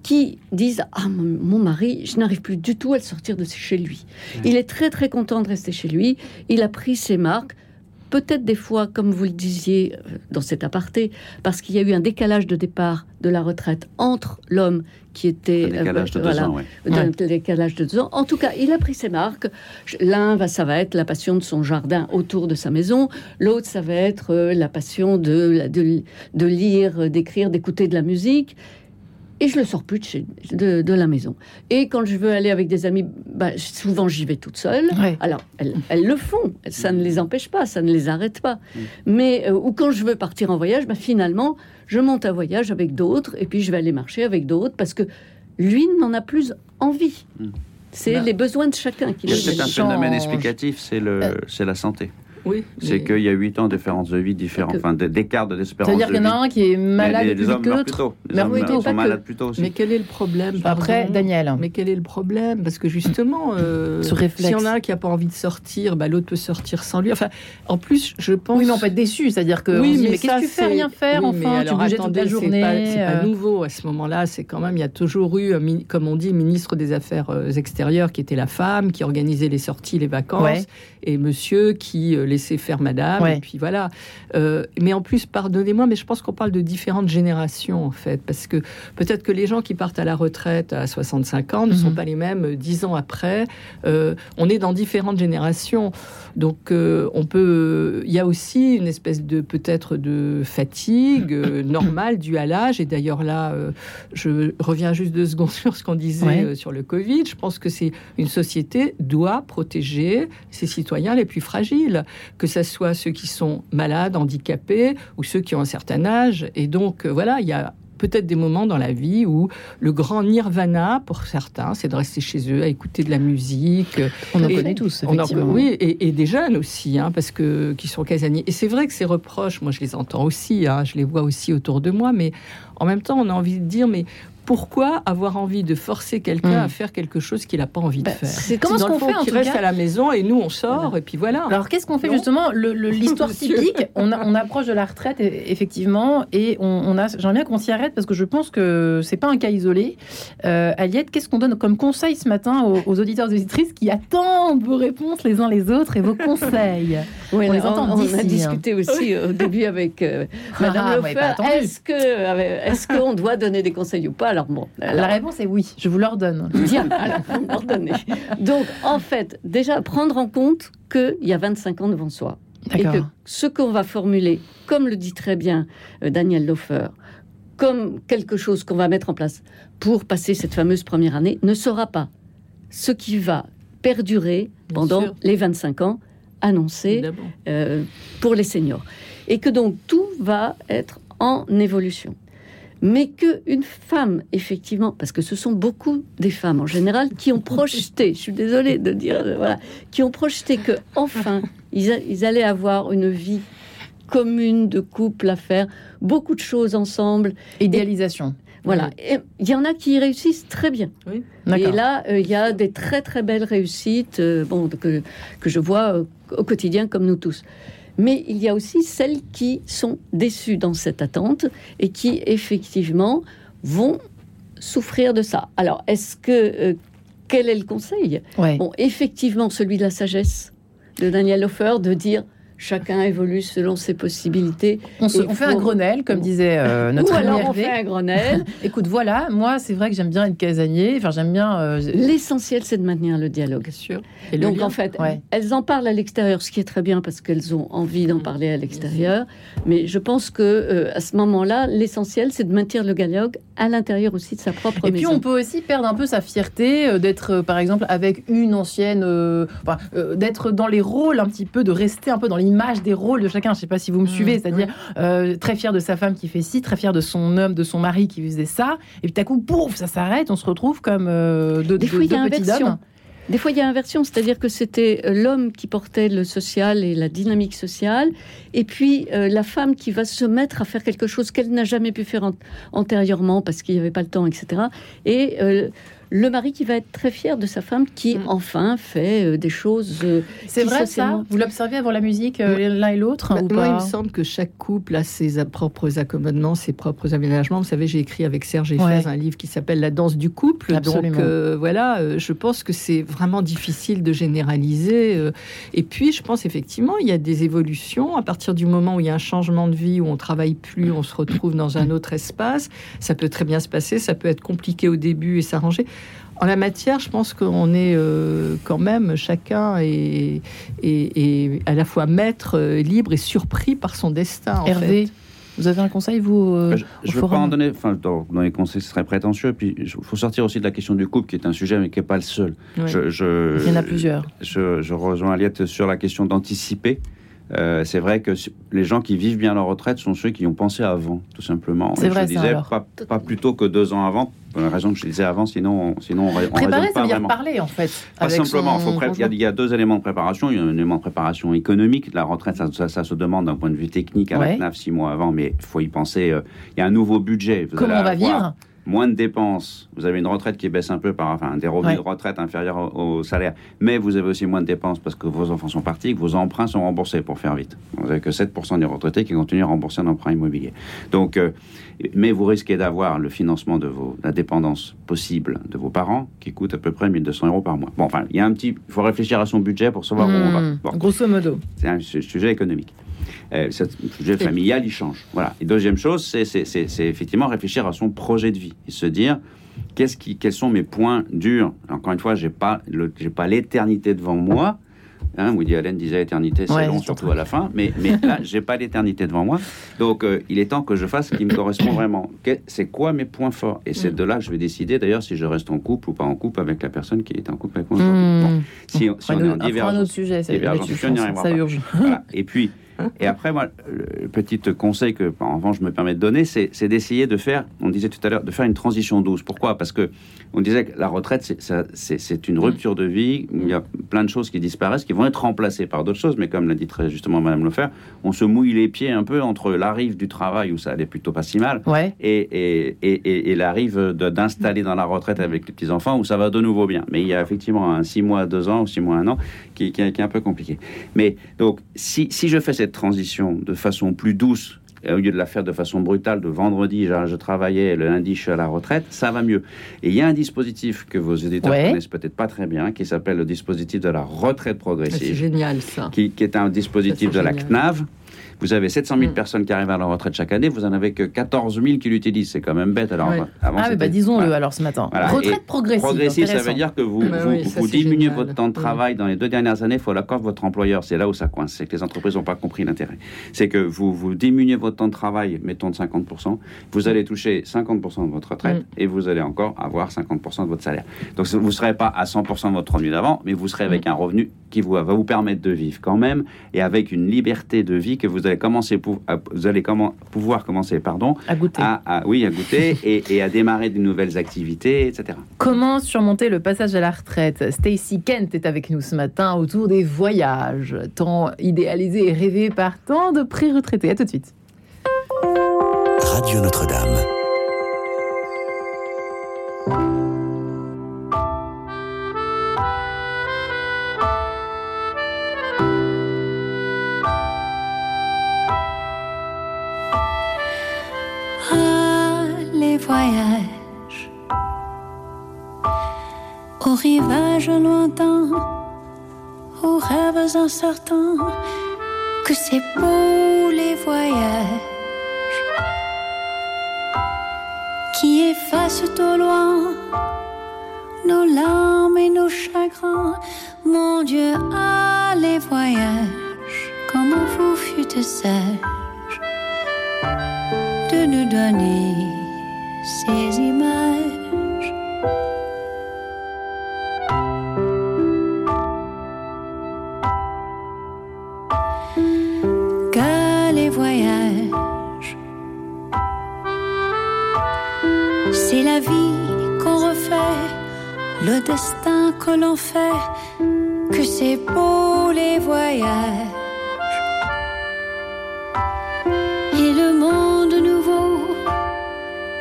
qui disent Ah, mon, mon mari, je n'arrive plus du tout à le sortir de chez lui. Il est très très content de rester chez lui, il a pris ses marques. Peut-être des fois, comme vous le disiez euh, dans cet aparté, parce qu'il y a eu un décalage de départ de la retraite entre l'homme qui était Un décalage de euh, deux voilà, ans, ouais. d'un décalage de deux ans. En tout cas, il a pris ses marques. L'un, va, ça va être la passion de son jardin autour de sa maison. L'autre, ça va être euh, la passion de, de, de lire, d'écrire, d'écouter de la musique. Et je le sors plus de, chez, de, de la maison. Et quand je veux aller avec des amis, bah, souvent j'y vais toute seule. Ouais. Alors, elles, elles le font, ça ne les empêche pas, ça ne les arrête pas. Mm. Mais, euh, ou quand je veux partir en voyage, bah, finalement, je monte un voyage avec d'autres, et puis je vais aller marcher avec d'autres, parce que lui n'en a plus envie. Mm. C'est Bah, les besoins de chacun qui Il y a les peut-être un phénomène explicatif, c'est le, Euh. c'est la santé. Oui. C'est mais- qu'il y a 8 ans de différences de vie différents, Que- enfin d'écart de Ça l'espérance veut dire de qu'il y en a vie. un qui est malade les, plus les que l'autre. Les Mais hommes oui, pas sont malades plus tôt aussi. Mais quel est le problème Après, Daniel. Mais quel est le problème? Parce que justement, euh, Ce réflexe. s'il y en a un qui n'a pas envie de sortir, bah, l'autre peut sortir sans lui. Enfin, en plus, je pense. Oui, mais on peut être déçu, c'est-à-dire que Oui, on se dit, mais mais qu'est-ce que tu fais rien faire Oui, enfin tu bougeais toute la c'est journée pas- C'est pas, euh, nouveau à ce moment-là. C'est quand même, il y a toujours eu, comme on dit, ministre des Affaires euh, extérieures qui était la femme, qui organisait les sorties, les vacances, et monsieur qui euh, laissait faire madame. Ouais. Et puis voilà. Euh, mais en plus, pardonnez-moi, mais je pense qu'on parle de différentes générations, en fait. Parce que peut-être que les gens qui partent à la retraite à 65 ans ne sont Mhm. pas les mêmes euh, 10 ans après. Euh, on est dans différentes générations. Donc, on peut. Il y a aussi une espèce de peut-être de fatigue normale due à l'âge. Et d'ailleurs là, je reviens juste deux secondes sur ce qu'on disait Ouais. sur le Covid. Je pense que c'est une société doit protéger ses citoyens les plus fragiles, que ce soit ceux qui sont malades, handicapés ou ceux qui ont un certain âge. Et donc euh, voilà, il y a peut-être des moments dans la vie où le grand nirvana, pour certains, c'est de rester chez eux à écouter de la musique. on en Et- connaît tous On en- effectivement. oui, et, et des jeunes aussi, hein, parce que qui sont casaniers. Et c'est vrai que ces reproches, moi je les entends aussi, hein, je les vois aussi autour de moi, mais en même temps, on a envie de dire, mais pourquoi avoir envie de forcer quelqu'un à faire quelque chose qu'il n'a pas envie Bah, de faire c'est- comment le qu'on fait, en tout reste cas à la maison et nous on sort et puis voilà. Alors qu'est-ce qu'on fait Non. justement L'histoire typique, on, a- on approche de la retraite e- effectivement, et on, on a. J'aimerais bien qu'on s'y arrête parce que je pense que c'est pas un cas isolé. Euh, Aliette, qu'est-ce qu'on donne comme conseil ce matin aux, aux auditeurs et auditrices qui attendent vos réponses les uns les autres et vos conseils? Oui, On les entend on a hein. discuté aussi au début avec euh, Madame Ah, ouais. Est-ce que euh, est-ce qu'on doit donner des conseils ou pas? Alors bon, La réponse est oui. Je vous leur donne. Bien, alors, vous l'ordonnez. Donc, en fait, déjà, prendre en compte qu'il y a 25 ans devant soi. Et que ce qu'on va formuler, comme le dit très bien euh, Daniel Lofer, comme quelque chose qu'on va mettre en place pour passer cette fameuse première année, ne sera pas ce qui va perdurer pendant les 25 ans annoncés euh, pour les seniors. Et que donc tout va être en évolution. Mais qu'une femme, effectivement, parce que ce sont beaucoup des femmes en général qui ont projeté, je suis désolée de dire, euh, voilà, qui ont projeté que enfin ils, a- ils allaient avoir une vie commune de couple à faire, beaucoup de choses ensemble. Idéalisation. Voilà. Et il y en a qui réussissent très bien. Et D'accord. là, euh, il y a des très très belles réussites euh, bon, que, que je vois euh, au quotidien comme nous tous. Mais il y a aussi celles qui sont déçues dans cette attente et qui effectivement vont souffrir de ça. Alors, est-ce que euh, quel est le conseil? Ouais. Bon, effectivement, celui de la sagesse de Daniel Hofer de dire chacun évolue selon ses possibilités. On, se, on fait un Grenelle, comme disait euh, notre Ou ami alors on Hervé. fait un Grenelle. Écoute, voilà, moi, c'est vrai que j'aime bien être casanier. Enfin, j'aime bien. euh, L'essentiel, c'est de maintenir le dialogue. Bien sûr. Et Donc en fait, Ouais. elles en parlent à l'extérieur, ce qui est très bien parce qu'elles ont envie d'en parler à l'extérieur. Mais je pense que euh, à ce moment-là, l'essentiel, c'est de maintenir le dialogue à l'intérieur aussi de sa propre Et puis on peut aussi perdre un peu sa fierté euh, d'être par exemple avec une ancienne, enfin, d'être dans les rôles un petit peu, de rester un peu dans l'image des rôles de chacun. Je sais pas si vous me suivez, c'est-à-dire euh, très fier de sa femme qui fait ci, très fier de son homme, de son mari qui faisait ça, et puis tout à coup, pouf, ça s'arrête, on se retrouve comme euh, deux, Des deux- fois, il y a deux petits hommes. Des fois, il y a inversion, c'est-à-dire que c'était euh, l'homme qui portait le social et la dynamique sociale, et puis euh, la femme qui va se mettre à faire quelque chose qu'elle n'a jamais pu faire an- antérieurement parce qu'il n'y avait pas le temps, etc. Et euh, le mari qui va être très fier de sa femme qui, Mm. enfin, fait euh, des choses. euh, C'est vrai ça? Vous l'observez avant la musique euh, l'un et l'autre Bah, moi, il me semble que chaque couple a ses propres accommodements, ses propres aménagements. Vous savez, j'ai écrit avec Serge Eiffel Ouais. un livre qui s'appelle La danse du couple. Absolument. Donc euh, voilà, euh, je pense que c'est vraiment difficile de généraliser. euh. Et puis, je pense effectivement, il y a des évolutions. À partir du moment où il y a un changement de vie, où on travaille plus, on se retrouve dans un autre espace, ça peut très bien se passer. Ça peut être compliqué au début et s'arranger. En la matière, je pense qu'on est euh, quand même chacun est, est- est à la fois maître, euh, libre et surpris par son destin. En Hervé, fait. vous avez un conseil vous euh, Je au ne veux forum pas en donner, enfin, dans, dans les conseils, ce serait prétentieux. Puis, il faut sortir aussi de la question du couple, qui est un sujet, mais qui n'est pas le seul. Ouais. Je, je- Il y en a plusieurs. Je, je rejoins Aliette sur la question d'anticiper. Euh, c'est vrai que les gens qui vivent bien leur retraite sont ceux qui ont pensé avant, tout simplement. C'est vrai, je disais, pas, pas plus tôt que deux ans avant, pour la raison que je disais avant, sinon, on- sinon on, on Préparer, raisonne ça pas veut dire parler en fait. Pas simplement, son il, y a, il y a deux éléments de préparation. Il y a un élément de préparation économique. La retraite, ça, ça- ça se demande d'un point de vue technique à Ouais. la CNAF six mois avant, mais il faut y penser. euh, il y a un nouveau budget. Vous Comment on va avoir vivre Moins de dépenses. Vous avez une retraite qui baisse un peu par, enfin, des revenus Ouais. de retraite inférieurs au, au salaire, mais vous avez aussi moins de dépenses parce que vos enfants sont partis, que vos emprunts sont remboursés pour faire vite. Vous n'avez que 7% des retraités qui continuent à rembourser un emprunt immobilier. Donc, euh, mais vous risquez d'avoir le financement de vos, la dépendance possible de vos parents qui coûte à peu près 1200 euros par mois. Bon, enfin, il y a un petit, il faut réfléchir à son budget pour savoir où on va. Hmm, Bon. Grosso modo. C'est un su- sujet économique. Euh, ce sujet familial, il change. Voilà. Et deuxième chose, c'est- effectivement réfléchir à son projet de vie et se dire qu'est-ce qui, quels sont mes points durs? Encore une fois, j'ai pas j'ai pas l'éternité devant moi. Hein, Woody Allen disait éternité, c'est Ouais, long, surtout à la fin. Mais, mais là, j'ai pas l'éternité devant moi. Donc, euh, il est temps que je fasse ce qui me correspond vraiment. C'est quoi mes points forts? Et c'est de là que je vais décider d'ailleurs si je reste en couple ou pas en couple avec la personne qui est en couple avec moi. Hmm. Bon. Si, si on Après, est en divergence. autre sujet, ça, Divergence, on ça, ça urge. Voilà. Et puis, et après, moi, le petit conseil que, en revanche, je me permets de donner, c'est d'essayer de faire, on disait tout à l'heure, de faire une transition douce. Pourquoi? Parce que on disait que la retraite, c'est- une rupture de vie. Il y a plein de choses qui disparaissent, qui vont être remplacées par d'autres choses. Mais comme l'a dit très justement Madame Lefer, on se mouille les pieds un peu entre la rive du travail où ça allait plutôt pas si mal Ouais. et, et, et, et- la rive d'installer dans la retraite avec les petits-enfants où ça va de nouveau bien. Mais il y a effectivement un 6 mois, 2 ans ou 6 mois, 1 an qui, qui est- qui est un peu compliqué. Mais donc, si, si je fais cette transition de façon plus douce, au lieu de la faire de façon brutale, de vendredi, je, je travaillais, le lundi, je suis à la retraite, ça va mieux. Et il y a un dispositif que vos éditeurs Ouais. connaissent peut-être pas très bien, qui s'appelle le dispositif de la retraite Ah, C'est progressive génial ça. qui, qui est un dispositif Ça, c'est de la. CNAV. Vous avez 700 000 Mm. personnes qui arrivent à la retraite chaque année, vous en avez que 14 000 qui l'utilisent. C'est quand même bête. Alors, Ouais. avant, Ah, mais bah, disons-le voilà. alors ce matin. Voilà. Retraite Et progressive. Progressif, ça veut dire que vous, Bah vous, oui, diminuez génial. votre temps de Mm. travail dans les deux dernières années, il faut l'accord de votre employeur. C'est là où ça coince. C'est que les entreprises n'ont pas compris l'intérêt. C'est que vous, vous diminuez votre temps de travail, mettons de 50%, vous allez toucher 50% de votre retraite Mm. et vous allez encore avoir 50% de votre salaire. Donc vous ne serez pas à 100% de votre revenu d'avant, mais vous serez avec un revenu qui vous, va vous permettre de vivre quand même et avec une liberté de vie que vous allez, commencer pou- à- vous allez comment, pouvoir commencer pardon, À goûter. à, à- oui, à goûter et, et à démarrer de nouvelles activités, etc. Comment surmonter le passage à la retraite? Stacy Kent est avec nous ce matin autour des voyages, tant idéalisés et rêvés par tant de pré-retraités. À tout de suite. Radio Notre-Dame. Aux rivages lointains, aux rêves incertains, que c'est beau les voyages qui effacent au loin nos larmes et nos chagrins. Mon Dieu, ah les voyages, comment vous fûtes sage de nous donner ces images. Le destin que l'on fait, que c'est beau les voyages. Et le monde nouveau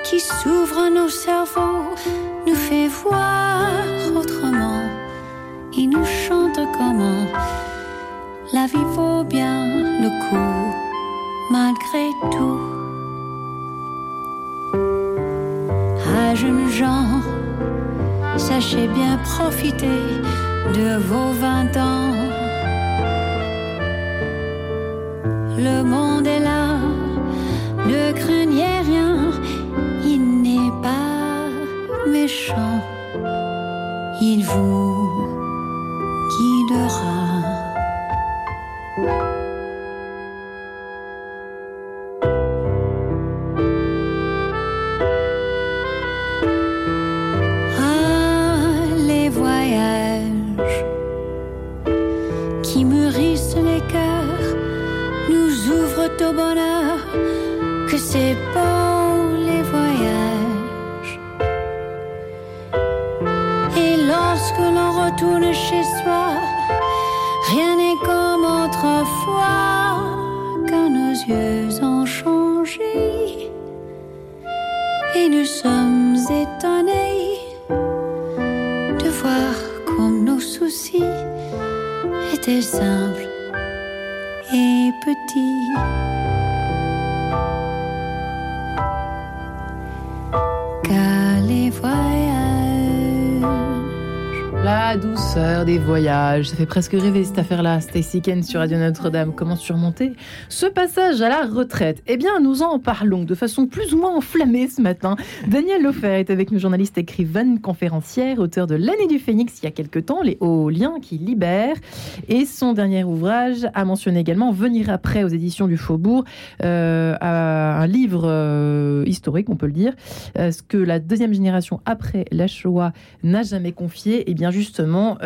qui s'ouvre à nos cerveaux nous fait voir autrement. Il nous chante comment la vie vaut bien le coup, malgré tout. Ah, jeunes gens, sachez bien profiter de vos vingt ans. Le monde est là, ne craignez rien, il n'est pas méchant, il vous Ça fait presque rêver cette affaire-là. Stacy Ken sur Radio Notre-Dame. Comment surmonter ce passage à la retraite? Eh bien, nous en parlons de façon plus ou moins enflammée ce matin. Daniel Lofer est avec nous, journaliste, écrivaine, conférencière, auteur de L'année du Phénix il y a quelque temps, Les hauts liens qui libèrent. Et son dernier ouvrage a mentionné également Venir après aux éditions du Faubourg, euh, un livre euh, historique, on peut le dire, euh, ce que la deuxième génération après la Shoah n'a jamais confié. Et bien justement,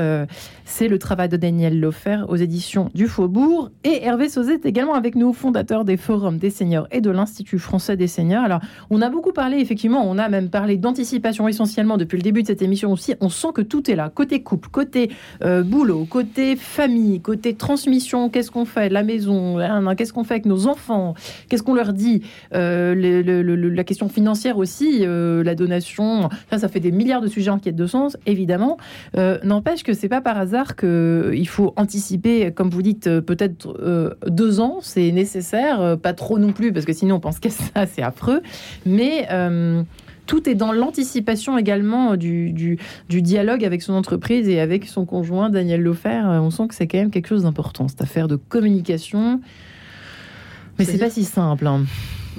c'est le travail de Daniel Lofer aux éditions du Faubourg. Et Hervé Sauzet également avec nous, fondateur des Forums des Seigneurs et de l'Institut français des Seigneurs. Alors, on a beaucoup parlé, effectivement, on a même parlé d'anticipation essentiellement depuis le début de cette émission aussi. On sent que tout est là, côté couple, côté euh, boulot, côté famille, côté transmission, qu'est-ce qu'on fait la maison, qu'est-ce qu'on fait avec nos enfants, qu'est-ce qu'on leur dit, Euh, la question financière aussi, euh, la donation, ça, ça fait des milliards de sujets en quête de sens, évidemment. N'empêche que c'est pas par hasard qu'il faut anticiper, comme vous dites, euh, peut-être euh, deux ans, c'est nécessaire, euh, pas trop non plus, parce que sinon on pense qu'à ça, c'est affreux. Mais euh, tout est dans l'anticipation également du, du, du dialogue avec son entreprise et avec son conjoint, Daniel Lofer. Euh, On sent que c'est quand même quelque chose d'important, cette affaire de communication. Mais c'est pas si simple. hein.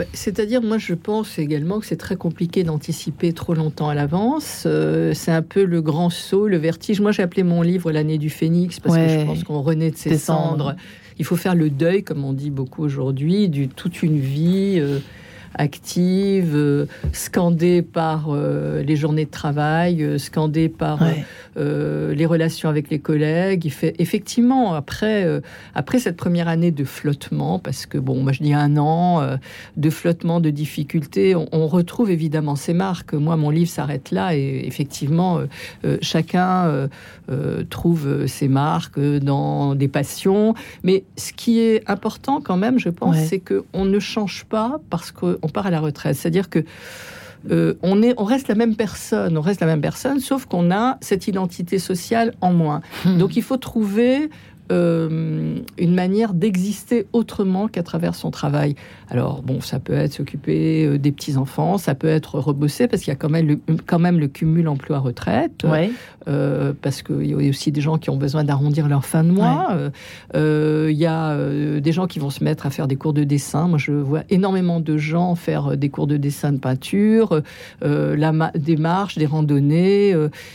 Bah, C'est-à-dire, moi, je pense également que c'est très compliqué d'anticiper trop longtemps à l'avance. Euh, c'est un peu le grand saut, le vertige. Moi, j'ai appelé mon livre L'année du phénix parce que je pense qu'on renaît de ses cendres. Il faut faire le deuil, comme on dit beaucoup aujourd'hui, de toute une vie. euh, active, euh, scandée par euh, les journées de travail, euh, scandée par Ouais. les relations avec les collègues. Il fait effectivement après après cette première année de flottement, parce que bon, moi je dis un an de flottement, de difficultés, on, on retrouve évidemment ces marques. Moi, mon livre s'arrête là et effectivement, euh, chacun euh, euh, trouve ses marques dans des passions. Mais ce qui est important quand même, je pense, Ouais. c'est que on ne change pas parce qu'on part à la retraite. C'est-à-dire que euh, on, est, on reste la même personne, on reste la même personne, sauf qu'on a cette identité sociale en moins. Hmm. Donc il faut trouver euh, une manière d'exister autrement qu'à travers son travail. Alors bon, ça peut être s'occuper euh, des petits enfants, ça peut être rebosser parce qu'il y a quand même le, quand même le cumul emploi-retraite, Ouais. euh, parce qu'il y a aussi des gens qui ont besoin d'arrondir leur fin de mois. Euh, euh, Il y a des gens qui vont se mettre à faire des cours de dessin. Moi, je vois énormément de gens faire des cours de dessin, de peinture, la des marches, des randonnées,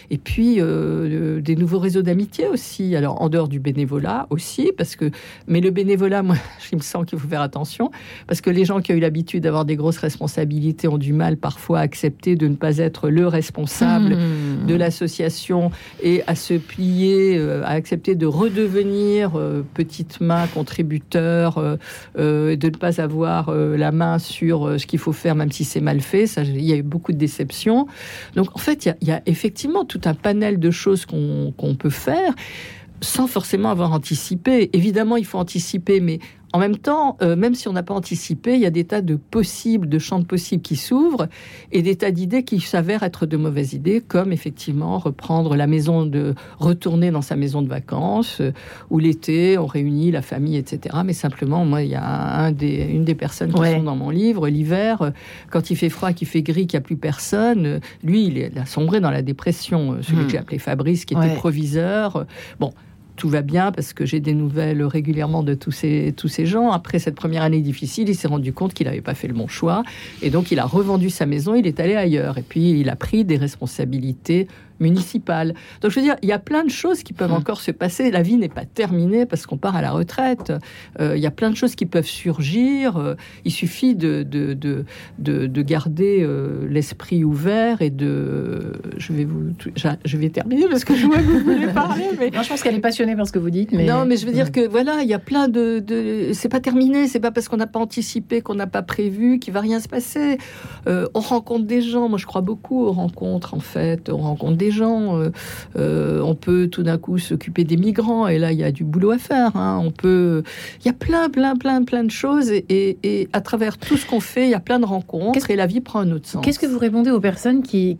et puis des nouveaux réseaux d'amitié aussi. Alors, en dehors du bénévolat aussi, parce que, mais le bénévolat, moi, il me semble qu'il faut faire attention, parce que les gens qui ont eu l'habitude d'avoir des grosses responsabilités ont du mal parfois à accepter de ne pas être le responsable Mmh. de l'association et à se plier, euh, à accepter de redevenir euh, petite main contributeur, euh, de ne pas avoir la main sur ce qu'il faut faire, même si c'est mal fait. Ça, il y a eu beaucoup de déceptions. Donc, en fait, il y a, il y a effectivement tout un panel de choses qu'on qu'on peut faire sans forcément avoir anticipé. Évidemment, il faut anticiper, mais en même temps, euh, même si on n'a pas anticipé, il y a des tas de possibles, de champs de possibles qui s'ouvrent et des tas d'idées qui s'avèrent être de mauvaises idées, comme effectivement reprendre la maison de, retourner dans sa maison de vacances, euh, où l'été on réunit la famille, etc. Mais simplement, moi, il y a un des, une des personnes qui Ouais. sont dans mon livre, l'hiver, euh, quand il fait froid, qu'il fait gris, qu'il n'y a plus personne, euh, lui, il, est- il a sombré dans la dépression. Celui Hmm. que j'ai appelé Fabrice, qui était proviseur. Bon, tout va bien parce que j'ai des nouvelles régulièrement de tous ces, tous ces gens. Après cette première année difficile, il s'est rendu compte qu'il n'avait pas fait le bon choix. Et donc, il a revendu sa maison, il est allé ailleurs. Et puis, il a pris des responsabilités municipales. Donc, je veux dire, il y a plein de choses qui peuvent Mm. encore se passer. La vie n'est pas terminée parce qu'on part à la retraite. Euh, il y a plein de choses qui peuvent surgir. Euh, il suffit de, de, de, de, de garder euh, l'esprit ouvert et de... Je vais, vous, je vais terminer parce que je vois que vous voulez parler, mais... Non, je pense qu'elle est passionnée par ce que vous dites. Mais... Non, mais je veux dire que voilà, il y a plein de. de... C'est pas terminé, c'est pas parce qu'on n'a pas anticipé, qu'on n'a pas prévu, qu'il va rien se passer. On rencontre des gens, moi je crois beaucoup aux rencontres en fait. On rencontre des gens, euh, euh, on peut tout d'un coup s'occuper des migrants, et là il y a du boulot à faire. hein. On peut. Il y a plein, plein, plein, plein de choses, et, et- et à travers tout ce qu'on fait, il y a plein de rencontres, et la vie prend un autre sens. Qu'est-ce que vous répondez aux personnes qui,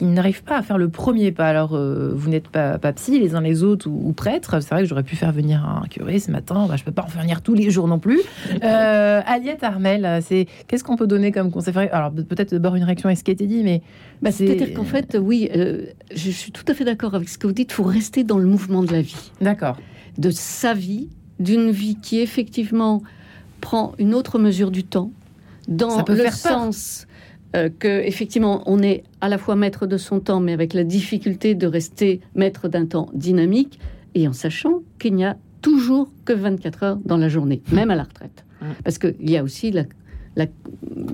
n'arrivent pas à faire le premier pas? Alors, euh, vous n'êtes pas, pas psy les uns les autres ou, ou prêtres. C'est vrai que j'aurais pu faire venir un curé ce matin. Bah, je peux pas en faire venir tous les jours non plus. Euh, Aliette Armel, c'est qu'est-ce qu'on peut donner comme conseil? Alors, peut-être d'abord une réaction à ce qui a été dit, mais Bah, C'est- C'est-à-dire qu'en fait, oui, euh, je suis tout à fait d'accord avec ce que vous dites. Il faut rester dans le mouvement de la vie, d'accord. de sa vie, d'une vie qui effectivement prend une autre mesure du temps, dans le sens euh, que effectivement on est à la fois maître de son temps, mais avec la difficulté de rester maître d'un temps dynamique, et en sachant qu'il n'y a toujours que 24 heures dans la journée, même à la retraite. Mm. Parce qu'il y a aussi la, la,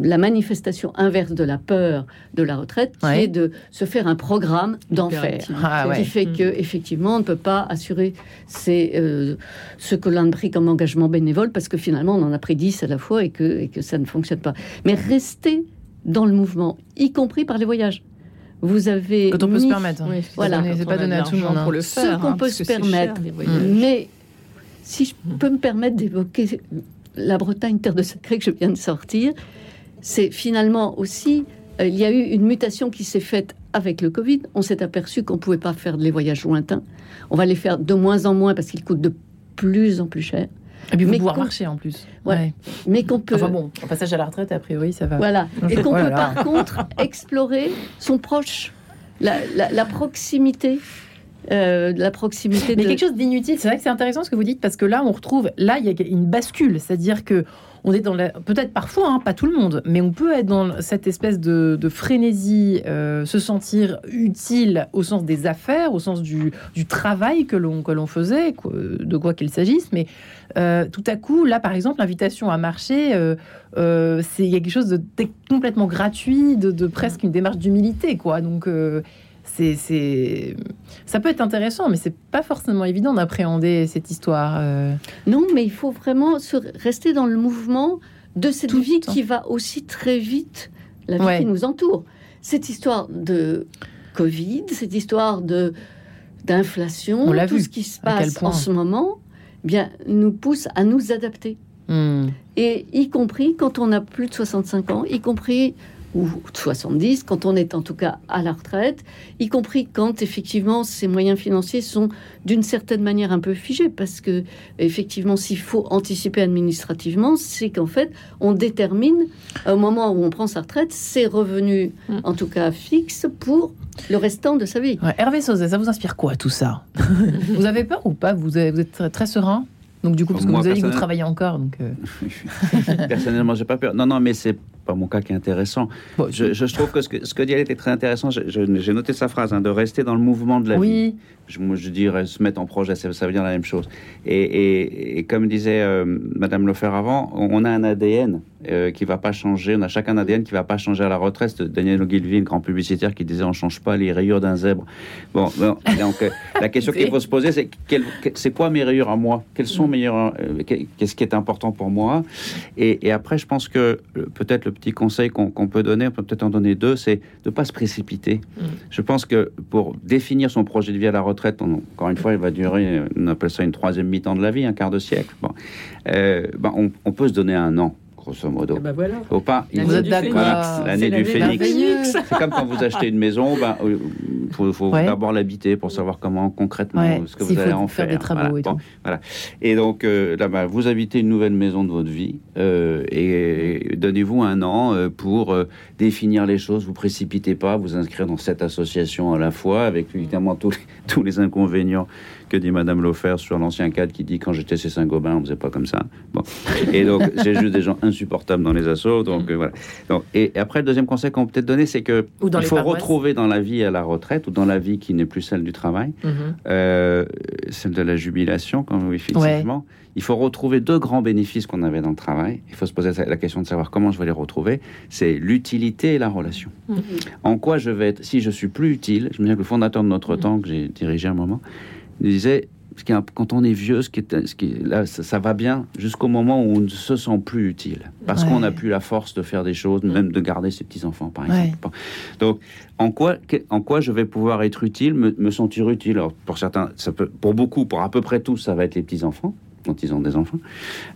la manifestation inverse de la peur de la retraite, qui Ouais. est de se faire un programme d'enfer. Ah Ce ouais. qui fait Mm. que effectivement, on ne peut pas assurer ces, euh, ce que l'on a pris comme engagement bénévole parce que finalement, on en a pris 10 à la fois et que, et que ça ne fonctionne pas. Mais rester dans le mouvement, y compris par les voyages. Vous avez Quand on peut se permettre. hein. Oui, voilà. c'est pas donné à tout le monde. pour hein. le Ce faire, qu'on hein, peut se cher, permettre. Mais si je peux me permettre d'évoquer la Bretagne, terre de secret que je viens de sortir, c'est finalement aussi, euh, il y a eu une mutation qui s'est faite avec le Covid. On s'est aperçu qu'on ne pouvait pas faire les voyages lointains. On va les faire de moins en moins parce qu'ils coûtent de plus en plus cher. Et puis vous Mais pouvoir marcher en plus. Ouais. Ouais. Mais qu'on peut. Enfin bon, passage à la retraite, a priori, ça va. Voilà. Et qu'on peut par contre explorer son proche, la, la- la proximité. Euh, la proximité Mais de. quelque chose d'inutile. C'est vrai que c'est intéressant ce que vous dites parce que là, on retrouve, là, il y a une bascule, c'est-à-dire que on est dans la, peut-être parfois, hein, pas tout le monde, mais on peut être dans cette espèce de, de frénésie, euh, se sentir utile au sens des affaires, au sens du, du travail que l'on que l'on faisait, de quoi qu'il s'agisse. Mais euh, tout à coup, là, par exemple, l'invitation à marcher, c'est il y a quelque chose de complètement gratuit, de, de presque une démarche d'humilité, quoi. Donc c'est, ça peut être intéressant, mais c'est pas forcément évident d'appréhender cette histoire. euh. Non, mais il faut vraiment se rester dans le mouvement de cette Tout vie qui va aussi très vite, la vie Ouais. qui nous entoure. Cette histoire de Covid, cette histoire de d'inflation, On l'a tout vu, ce qui se passe en ce moment, bien nous pousse à nous adapter. Hmm. Et y compris quand on a plus de 65 ans, y compris ou 70, quand on est en tout cas à la retraite, y compris quand effectivement ces moyens financiers sont d'une certaine manière un peu figés, parce que effectivement s'il faut anticiper administrativement, c'est qu'en fait on détermine au moment où on prend sa retraite ses revenus, Mm. en tout cas fixes, pour le restant de sa vie. Ouais, Hervé Sauzet, ça vous inspire quoi tout ça? Vous avez peur ou pas? Vous, avez- vous êtes très, très serein? Donc du coup, parce que Moi, vous avez dit que vous travaillez encore, donc... euh, Personnellement, j'ai pas peur. Non, non, mais c'est pas mon cas qui est intéressant. bon, Je, je trouve que ce que, ce que dit elle était très intéressant. J'ai noté sa phrase, hein, de rester dans le mouvement de la vie. Je, je dirais se mettre en projet, ça, ça veut dire la même chose. Et, et- et comme disait euh, Madame Lefer avant, on a un ADN euh, qui va pas changer. On a chacun un ADN qui va pas changer à la retraite. Daniel Ogilvy, grand publicitaire, qui disait on change pas les rayures d'un zèbre. Bon, bon, donc euh, la question qu'il faut se poser, c'est c'est quoi mes rayures à moi? Quelles sont mes rayures euh, qu'est- Qu'est-ce qui est important pour moi? Et, et après, je pense que peut-être le petit conseil qu'on qu'on peut donner, on peut peut-être en donner deux, c'est de ne pas se précipiter. Je pense que pour définir son projet de vie à la retraite, encore une fois, il va durer, on appelle ça une troisième mi-temps de la vie, un quart de siècle. Bon. Euh, ben, on peut se donner un an, grosso modo. Eh ben voilà. Faut pas. il Vous êtes d'accord. Voilà, l'année du phénix. C'est comme quand vous achetez une maison, ben, euh, faut, faut Ouais. d'abord l'habiter pour savoir comment concrètement Ouais, ce que vous allez en faire faire. des travaux et tout. voilà. Et donc euh, là, ben, vous habitez une nouvelle maison de votre vie euh, et donnez-vous un an euh, pour définir les choses. Vous précipitez pas, vous inscrire dans cette association à la fois, avec évidemment tous les, tous les inconvénients que dit Madame Lofer sur l'ancien cadre qui dit quand j'étais chez Saint-Gobain, on faisait pas comme ça. Bon. Et donc j'ai juste des gens insupportables dans les assos. Donc euh, voilà. Donc, et, et après le deuxième conseil qu'on peut peut-être donner, c'est que Ou dans il les faut paroisses. retrouver dans la vie à la retraite ou dans la vie qui n'est plus celle du travail, Mhm. euh, celle de la jubilation, comme effectivement. Il faut retrouver deux grands bénéfices qu'on avait dans le travail. Il faut se poser la question de savoir comment je vais les retrouver. C'est l'utilité et la relation. En quoi je vais être, si je suis plus utile, je me souviens que le fondateur de notre temps, que j'ai dirigé un moment, disait, ce qui est un- quand on est vieux, ce qui est, ce qui est- là, ça, ça va bien jusqu'au moment où on ne se sent plus utile. Parce Ouais. qu'on n'a plus la force de faire des choses, même de garder ses petits-enfants, par Ouais. exemple. Donc, en quoi, que- en quoi je vais pouvoir être utile, me, me sentir utile? Alors, pour certains, ça peut, pour beaucoup, pour à peu près tous, ça va être les petits-enfants, quand ils ont des enfants,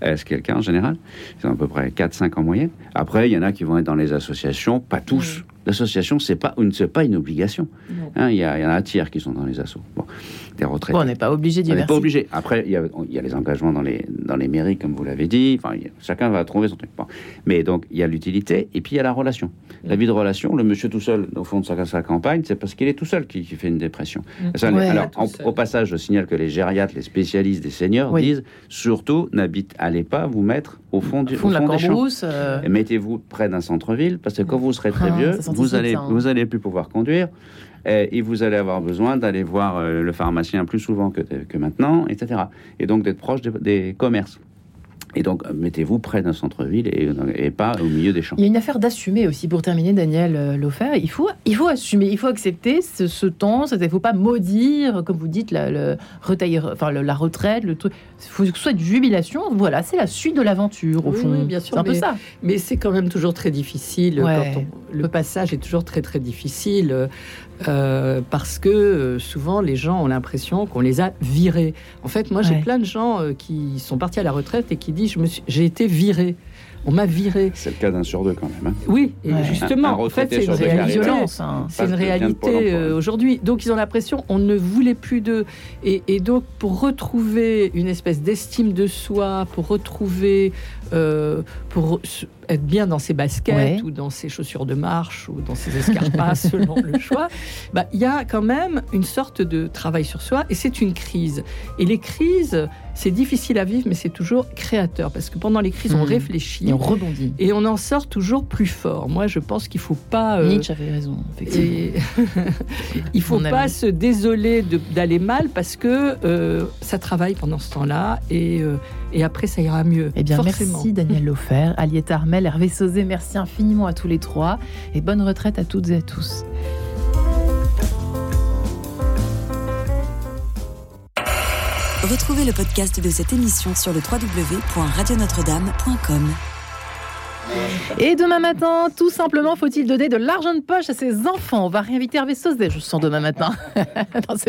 euh, ce qui est le cas en général? Ils ont à peu près 4-5 en moyenne. Après, il y en a qui vont être dans les associations, pas tous. L'association, c'est pas, c'est pas une obligation. Hein, Il y, a- il y en a un tiers qui sont dans les assos. Bon, des retraités. Bon, on n'est pas obligé d'y On n'est pas obligé. Après, il y, a, il y a les engagements dans les, dans les mairies, comme vous l'avez dit. Enfin, a- chacun va trouver son truc. Bon. Mais donc, il y a l'utilité et puis il y a la relation. La vie de relation, le monsieur tout seul, au fond de sa, sa campagne, c'est parce qu'il est tout seul qui, qui fait une dépression. Ça, Ouais. alors, en- au passage, je signale que les gériatres, les spécialistes des seniors Oui. disent surtout, n'habite, allez pas vous mettre au fond, du, Au fond de au des champs. euh, Et Mettez-vous près d'un centre-ville parce que quand vous serez très Ah, vieux, vous allez, hein. vous allez plus pouvoir conduire et vous allez avoir besoin d'aller voir euh, le pharmacien plus souvent que, que maintenant, etc. Et donc d'être proche des, des commerces. Et donc euh, mettez-vous près d'un centre-ville et, et pas au milieu des champs. Il y a une affaire d'assumer aussi pour terminer, Daniel euh, Lofer. Il faut, il faut assumer, il faut accepter ce, ce temps. Il ne faut pas maudire, comme vous dites, la, le enfin, le- la retraite, le truc. Il faut que ce soit de jubilation. Voilà, c'est la suite de l'aventure, au Oui, fond. oui, bien sûr, C'est un peu ça. Mais c'est quand même toujours très difficile. Ouais. Quand on- le passage est toujours très très difficile euh, parce que euh, souvent les gens ont l'impression qu'on les a virés. En fait, moi j'ai Ouais. plein de gens euh, qui sont partis à la retraite et qui disent je me suis- j'ai été viré. On m'a viré. C'est le cas d'un sur deux quand même. hein. Oui, et Ouais. justement, Un- un en fait, c'est une réalité. C'est une réalité aujourd'hui. Donc, ils ont l'impression on ne voulait plus d'eux. Et, et donc, pour retrouver une espèce d'estime de soi, pour retrouver, euh, pour être bien dans ses baskets Ouais. ou dans ses chaussures de marche ou dans ses escarpas, selon le choix, bah, il y a quand même une sorte de travail sur soi et c'est une crise. Et les crises, c'est difficile à vivre, mais c'est toujours créateur parce que pendant les crises, on Mhm. réfléchit. Et on rebondit. Et on en sort toujours plus fort. Moi, je pense qu'il faut pas. euh, Nietzsche avait raison, effectivement. et il faut pas se désoler d'aller mal parce que euh, ça travaille pendant ce temps-là et, euh, et après ça ira mieux. Eh bien, forcément. merci Daniel Lofer, Aliette Armel, Hervé Sauzet, merci infiniment à tous les trois et bonne retraite à toutes et à tous. Retrouvez le podcast de cette émission sur le www.radionotre-dame.com. Et demain matin, tout simplement, faut-il donner de l'argent de poche à ses enfants? On va réinviter Hervé Sauzet, je sens demain matin.